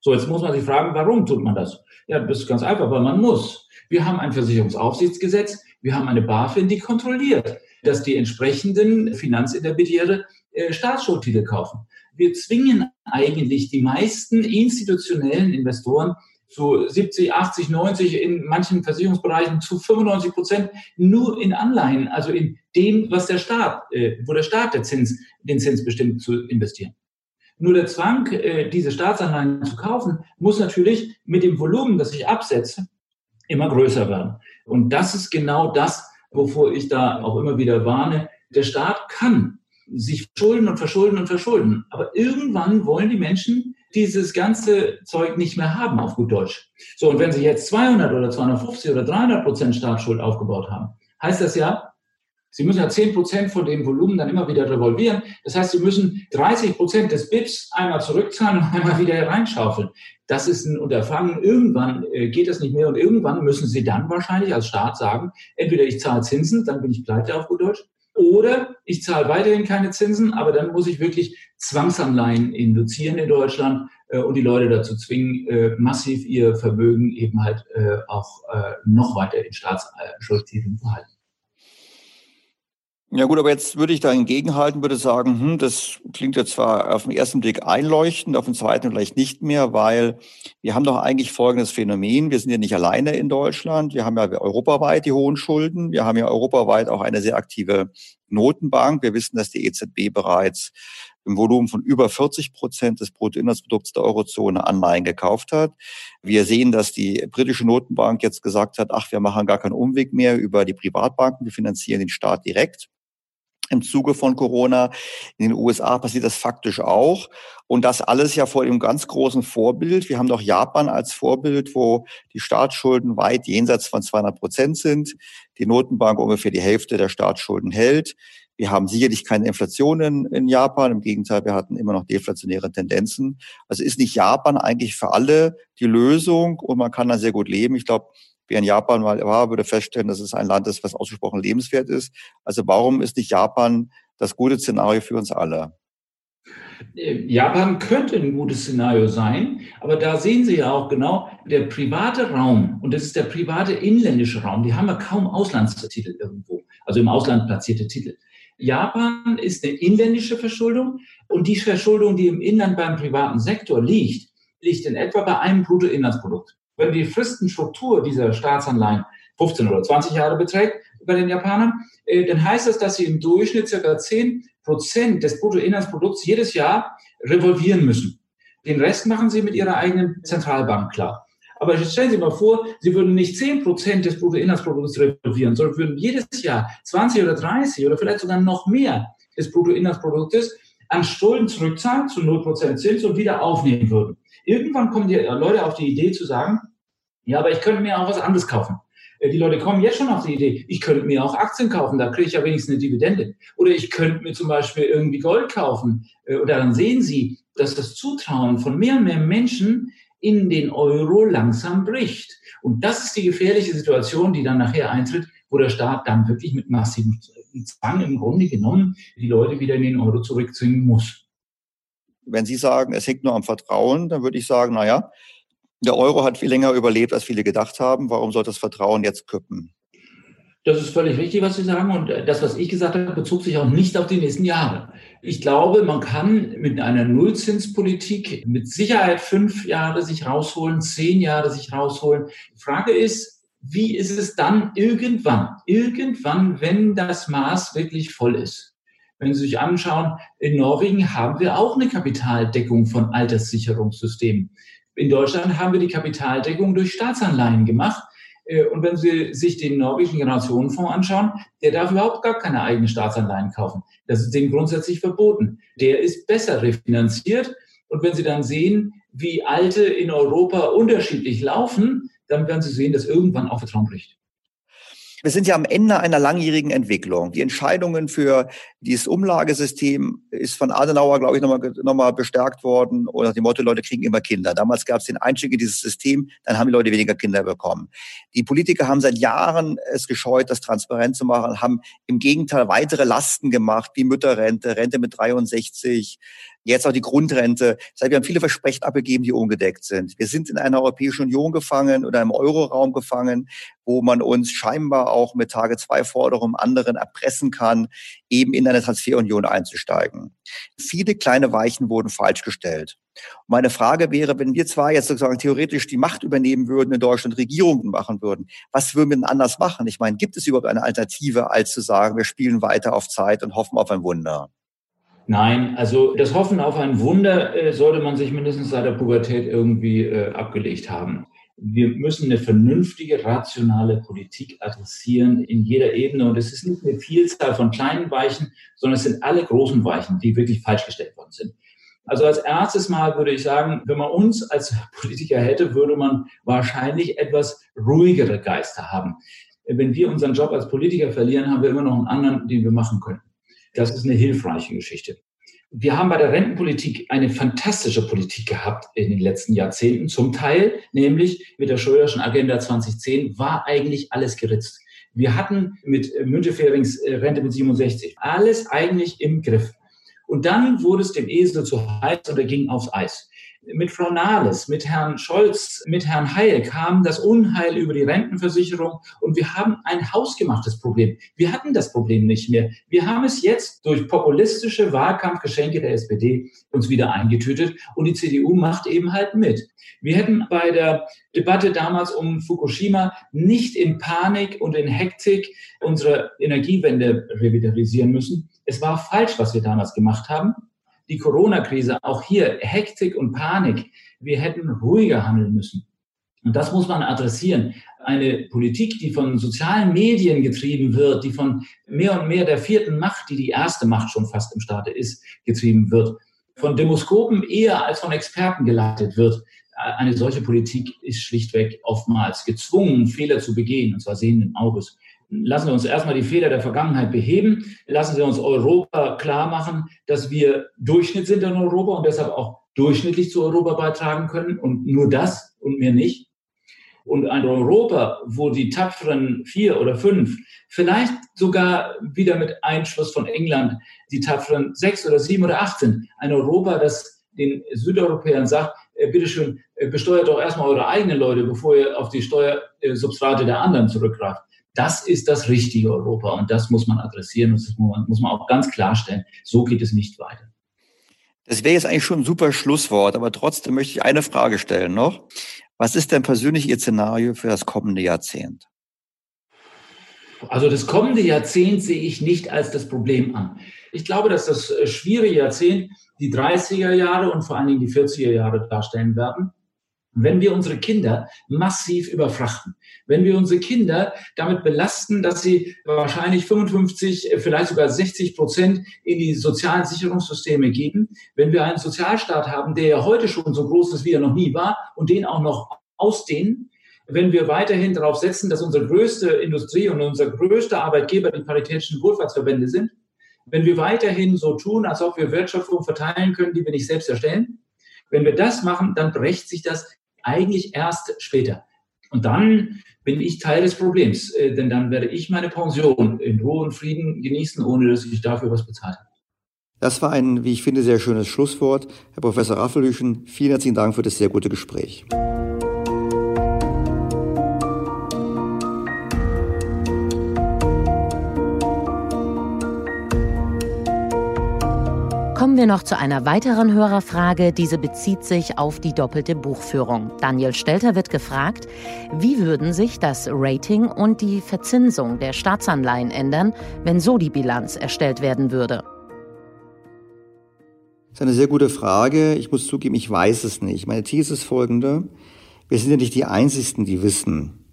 So, jetzt muss man sich fragen, warum tut man das? Ja, das ist ganz einfach, weil man muss. Wir haben ein Versicherungsaufsichtsgesetz, wir haben eine BaFin, die kontrolliert, dass die entsprechenden Finanzintermediäre äh, Staatsschuldtitel kaufen wir zwingen eigentlich die meisten institutionellen Investoren zu 70, 80, 90, in manchen Versicherungsbereichen zu 95 Prozent nur in Anleihen, also in dem, was der Staat, äh, wo der Staat der Zins, den Zins bestimmt, zu investieren. Nur der Zwang, äh, diese Staatsanleihen zu kaufen, muss natürlich mit dem Volumen, das ich absetze, immer größer werden. Und das ist genau das, wovor ich da auch immer wieder warne. Der Staat kann sich verschulden und verschulden und verschulden. Aber irgendwann wollen die Menschen dieses ganze Zeug nicht mehr haben, auf gut Deutsch. So, und wenn sie jetzt 200 oder 250 oder 300 Prozent Staatsschuld aufgebaut haben, heißt das ja, Sie müssen ja 10 Prozent von dem Volumen dann immer wieder revolvieren. Das heißt, Sie müssen 30 Prozent des BIPs einmal zurückzahlen und einmal wieder reinschaufeln. Das ist ein Unterfangen. Irgendwann äh, geht das nicht mehr und irgendwann müssen Sie dann wahrscheinlich als Staat sagen, entweder ich zahle Zinsen, dann bin ich pleite auf gut Deutsch, oder ich zahle weiterhin keine Zinsen, aber dann muss ich wirklich Zwangsanleihen induzieren in Deutschland äh, und die Leute dazu zwingen, äh, massiv ihr Vermögen eben halt äh, auch äh, noch weiter in Staatsschuldtiteln zu halten. Ja gut, aber jetzt würde ich da entgegenhalten, würde sagen, hm, das klingt jetzt zwar auf den ersten Blick einleuchtend, auf den zweiten vielleicht nicht mehr, weil wir haben doch eigentlich folgendes Phänomen. Wir sind ja nicht alleine in Deutschland. Wir haben ja europaweit die hohen Schulden. Wir haben ja europaweit auch eine sehr aktive Notenbank. Wir wissen, dass die EZB bereits im Volumen von über 40 Prozent des Bruttoinlandsprodukts der Eurozone Anleihen gekauft hat. Wir sehen, dass die britische Notenbank jetzt gesagt hat, ach, wir machen gar keinen Umweg mehr über die Privatbanken, wir finanzieren den Staat direkt im Zuge von Corona. In den USA passiert das faktisch auch. Und das alles ja vor dem ganz großen Vorbild. Wir haben doch Japan als Vorbild, wo die Staatsschulden weit jenseits von 200 Prozent sind. Die Notenbank ungefähr die Hälfte der Staatsschulden hält. Wir haben sicherlich keine Inflation in, in Japan. Im Gegenteil, wir hatten immer noch deflationäre Tendenzen. Also ist nicht Japan eigentlich für alle die Lösung und man kann da sehr gut leben. Ich glaube, wer in Japan mal war, würde feststellen, dass es ein Land ist, was ausgesprochen lebenswert ist. Also warum ist nicht Japan das gute Szenario für uns alle? Japan könnte ein gutes Szenario sein, aber da sehen Sie ja auch genau, der private Raum, und das ist der private inländische Raum, die haben ja kaum Auslandstitel irgendwo, also im Ausland platzierte Titel. Japan ist eine inländische Verschuldung und die Verschuldung, die im Inland beim privaten Sektor liegt, liegt in etwa bei einem Bruttoinlandsprodukt. Wenn die Fristenstruktur dieser Staatsanleihen 15 oder 20 Jahre beträgt bei den Japanern, äh, dann heißt das, dass sie im Durchschnitt circa 10 Prozent des Bruttoinlandsprodukts jedes Jahr revolvieren müssen. Den Rest machen sie mit ihrer eigenen Zentralbank klar. Aber stellen Sie mal vor, Sie würden nicht 10 Prozent des Bruttoinlandsprodukts revolvieren, sondern würden jedes Jahr 20 oder 30 oder vielleicht sogar noch mehr des Bruttoinlandsproduktes an Schulden zurückzahlen zu 0 Prozent Zins und wieder aufnehmen würden. Irgendwann kommen die Leute auf die Idee zu sagen, ja, aber ich könnte mir auch was anderes kaufen. Äh, die Leute kommen jetzt schon auf die Idee, ich könnte mir auch Aktien kaufen, da kriege ich ja wenigstens eine Dividende. Oder ich könnte mir zum Beispiel irgendwie Gold kaufen. Oder äh, dann sehen Sie, dass das Zutrauen von mehr und mehr Menschen in den Euro langsam bricht. Und das ist die gefährliche Situation, die dann nachher eintritt, wo der Staat dann wirklich mit massivem Zwang im Grunde genommen die Leute wieder in den Euro zurückzwingen muss. Wenn Sie sagen, es hängt nur am Vertrauen, dann würde ich sagen, na ja, der Euro hat viel länger überlebt, als viele gedacht haben. Warum soll das Vertrauen jetzt kippen? Das ist völlig richtig, was Sie sagen. Und das, was ich gesagt habe, bezog sich auch nicht auf die nächsten Jahre. Ich glaube, man kann mit einer Nullzinspolitik mit Sicherheit fünf Jahre sich rausholen, zehn Jahre sich rausholen. Die Frage ist, wie ist es dann irgendwann? Irgendwann, wenn das Maß wirklich voll ist. Wenn Sie sich anschauen, in Norwegen haben wir auch eine Kapitaldeckung von Alterssicherungssystemen. In Deutschland haben wir die Kapitaldeckung durch Staatsanleihen gemacht. Äh, und wenn Sie sich den norwegischen Generationenfonds anschauen, der darf überhaupt gar keine eigenen Staatsanleihen kaufen. Das ist dem grundsätzlich verboten. Der ist besser refinanziert. Und wenn Sie dann sehen, wie Alte in Europa unterschiedlich laufen, dann werden Sie sehen, dass irgendwann auch Vertrauen bricht. Wir sind ja am Ende einer langjährigen Entwicklung. Die Entscheidungen für dieses Umlagesystem ist von Adenauer, glaube ich, nochmal noch mal bestärkt worden oder die Motto, Leute kriegen immer Kinder. Damals gab es den Einstieg in dieses System, dann haben die Leute weniger Kinder bekommen. Die Politiker haben seit Jahren es gescheut, das transparent zu machen, haben im Gegenteil weitere Lasten gemacht, wie Mütterrente, Rente mit 63, jetzt auch die Grundrente. Das heißt, wir haben viele Versprechen abgegeben, die ungedeckt sind. Wir sind in einer Europäischen Union gefangen oder im Euroraum gefangen, wo man uns scheinbar auch mit Tage-2-Forderungen anderen erpressen kann, eben in eine Transferunion einzusteigen. Viele kleine Weichen wurden falsch gestellt. meine Frage wäre, wenn wir zwar jetzt sozusagen theoretisch die Macht übernehmen würden, in Deutschland Regierungen machen würden, was würden wir denn anders machen? Ich meine, gibt es überhaupt eine Alternative, als zu sagen, wir spielen weiter auf Zeit und hoffen auf ein Wunder? Nein, also das Hoffen auf ein Wunder äh, sollte man sich mindestens seit der Pubertät irgendwie äh, abgelegt haben. Wir müssen eine vernünftige, rationale Politik adressieren in jeder Ebene. Und es ist nicht eine Vielzahl von kleinen Weichen, sondern es sind alle großen Weichen, die wirklich falsch gestellt worden sind. Also als erstes Mal würde ich sagen, wenn man uns als Politiker hätte, würde man wahrscheinlich etwas ruhigere Geister haben. Wenn wir unseren Job als Politiker verlieren, haben wir immer noch einen anderen, den wir machen können. Das ist eine hilfreiche Geschichte. Wir haben bei der Rentenpolitik eine fantastische Politik gehabt in den letzten Jahrzehnten. Zum Teil, nämlich mit der Schröderschen Agenda 2010, war eigentlich alles geritzt. Wir hatten mit Münteferings Rente mit 67 alles eigentlich im Griff. Und dann wurde es dem Esel zu heiß und er ging aufs Eis mit Frau Nahles, mit Herrn Scholz, mit Herrn Heil kam das Unheil über die Rentenversicherung und wir haben ein hausgemachtes Problem. Wir hatten das Problem nicht mehr. Wir haben es jetzt durch populistische Wahlkampfgeschenke der SPD uns wieder eingetütet und die CDU macht eben halt mit. Wir hätten bei der Debatte damals um Fukushima nicht in Panik und in Hektik unsere Energiewende revitalisieren müssen. Es war falsch, was wir damals gemacht haben die Corona-Krise, auch hier Hektik und Panik. Wir hätten ruhiger handeln müssen. Und das muss man adressieren. Eine Politik, die von sozialen Medien getrieben wird, die von mehr und mehr der vierten Macht, die die erste Macht schon fast im Staate ist, getrieben wird, von Demoskopen eher als von Experten geleitet wird. Eine solche Politik ist schlichtweg oftmals gezwungen, Fehler zu begehen, und zwar sehenden Auges. Lassen wir uns erstmal die Fehler der Vergangenheit beheben. Lassen Sie uns Europa klar machen, dass wir Durchschnitt sind in Europa und deshalb auch durchschnittlich zu Europa beitragen können und nur das und mehr nicht. Und ein Europa, wo die tapferen vier oder fünf, vielleicht sogar wieder mit Einschluss von England, die tapferen sechs oder sieben oder acht sind. Ein Europa, das den Südeuropäern sagt, äh, bitteschön, äh, besteuert doch erstmal eure eigenen Leute, bevor ihr auf die Steuersubstrate der anderen zurückgreift. Das ist das richtige Europa und das muss man adressieren und das muss man auch ganz klarstellen. So geht es nicht weiter. Das wäre jetzt eigentlich schon ein super Schlusswort, aber trotzdem möchte ich eine Frage stellen noch. Was ist denn persönlich Ihr Szenario für das kommende Jahrzehnt? Also das kommende Jahrzehnt sehe ich nicht als das Problem an. Ich glaube, dass das äh, schwierige Jahrzehnt die 30er Jahre und vor allen Dingen die 40er Jahre darstellen werden wenn wir unsere Kinder massiv überfrachten, wenn wir unsere Kinder damit belasten, dass sie wahrscheinlich 55, vielleicht sogar 60 Prozent in die sozialen Sicherungssysteme geben, wenn wir einen Sozialstaat haben, der ja heute schon so groß ist, wie er noch nie war und den auch noch ausdehnen, wenn wir weiterhin darauf setzen, dass unsere größte Industrie und unser größter Arbeitgeber die paritätischen Wohlfahrtsverbände sind, wenn wir weiterhin so tun, als ob wir Wertschöpfung verteilen können, die wir nicht selbst erstellen, wenn wir das machen, dann brecht sich das eigentlich erst später. Und dann bin ich Teil des Problems, äh, denn dann werde ich meine Pension in Ruhe und Frieden genießen, ohne dass ich dafür was bezahlt habe. Das war ein, wie ich finde, sehr schönes Schlusswort. Herr Professor Raffelüchen, vielen herzlichen Dank für das sehr gute Gespräch. Kommen wir noch zu einer weiteren Hörerfrage. Diese bezieht sich auf die doppelte Buchführung. Daniel Stelter wird gefragt, wie würden sich das Rating und die Verzinsung der Staatsanleihen ändern, wenn so die Bilanz erstellt werden würde? Das ist eine sehr gute Frage. Ich muss zugeben, ich weiß es nicht. Meine These ist folgende. Wir sind ja nicht die Einzigen, die wissen,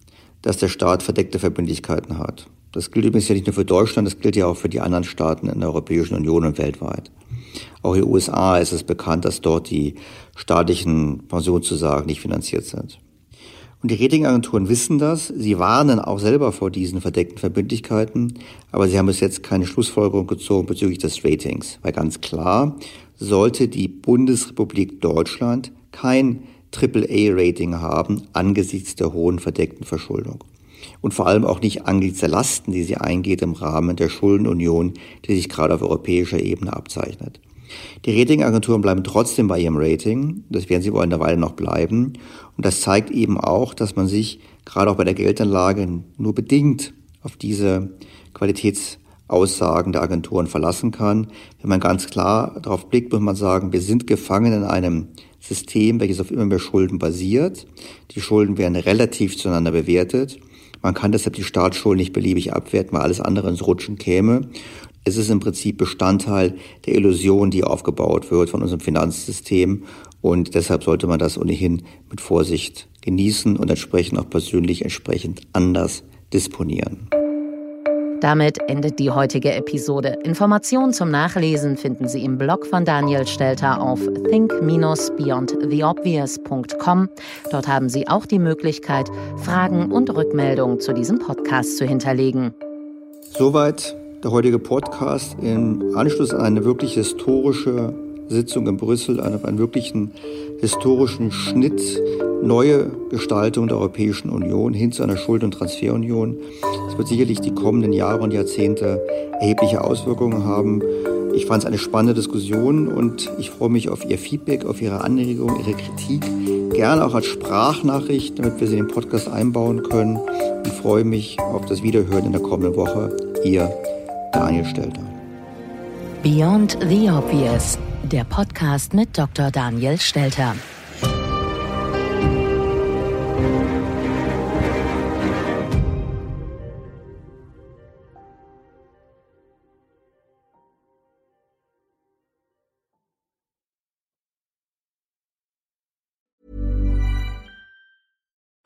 dass der Staat verdeckte Verbindlichkeiten hat. Das gilt übrigens ja nicht nur für Deutschland, das gilt ja auch für die anderen Staaten in der Europäischen Union und weltweit. Auch in den USA ist es bekannt, dass dort die staatlichen Pensionszusagen nicht finanziert sind. Und die Ratingagenturen wissen das. Sie warnen auch selber vor diesen verdeckten Verbindlichkeiten. Aber sie haben bis jetzt keine Schlussfolgerung gezogen bezüglich des Ratings. Weil ganz klar, sollte die Bundesrepublik Deutschland kein AAA-Rating haben angesichts der hohen verdeckten Verschuldung. Und vor allem auch nicht angesichts der Lasten, die sie eingeht im Rahmen der Schuldenunion, die sich gerade auf europäischer Ebene abzeichnet. Die Ratingagenturen bleiben trotzdem bei ihrem Rating. Das werden sie wohl eine Weile noch bleiben. Und das zeigt eben auch, dass man sich gerade auch bei der Geldanlage nur bedingt auf diese Qualitätsaussagen der Agenturen verlassen kann. Wenn man ganz klar darauf blickt, muss man sagen, wir sind gefangen in einem System, welches auf immer mehr Schulden basiert. Die Schulden werden relativ zueinander bewertet. Man kann deshalb die Staatsschulden nicht beliebig abwerten, weil alles andere ins Rutschen käme. Es ist im Prinzip Bestandteil der Illusion, die aufgebaut wird von unserem Finanzsystem. Und deshalb sollte man das ohnehin mit Vorsicht genießen und entsprechend auch persönlich entsprechend anders disponieren. Damit endet die heutige Episode. Informationen zum Nachlesen finden Sie im Blog von Daniel Stelter auf think-beyondtheobvious.com. Dort haben Sie auch die Möglichkeit, Fragen und Rückmeldungen zu diesem Podcast zu hinterlegen. Soweit der heutige Podcast im Anschluss an eine wirklich historische Sitzung in Brüssel, einen, einen wirklichen historischen Schnitt, neue Gestaltung der Europäischen Union hin zu einer Schuld- und Transferunion. Es wird sicherlich die kommenden Jahre und Jahrzehnte erhebliche Auswirkungen haben. Ich fand es eine spannende Diskussion und ich freue mich auf Ihr Feedback, auf Ihre Anregungen, Ihre Kritik. Gerne auch als Sprachnachricht, damit wir sie in den Podcast einbauen können. Und freue mich auf das Wiederhören in der kommenden Woche. Ihr Daniel Stelter. Beyond the Obvious, der Podcast mit Dr. Daniel Stelter.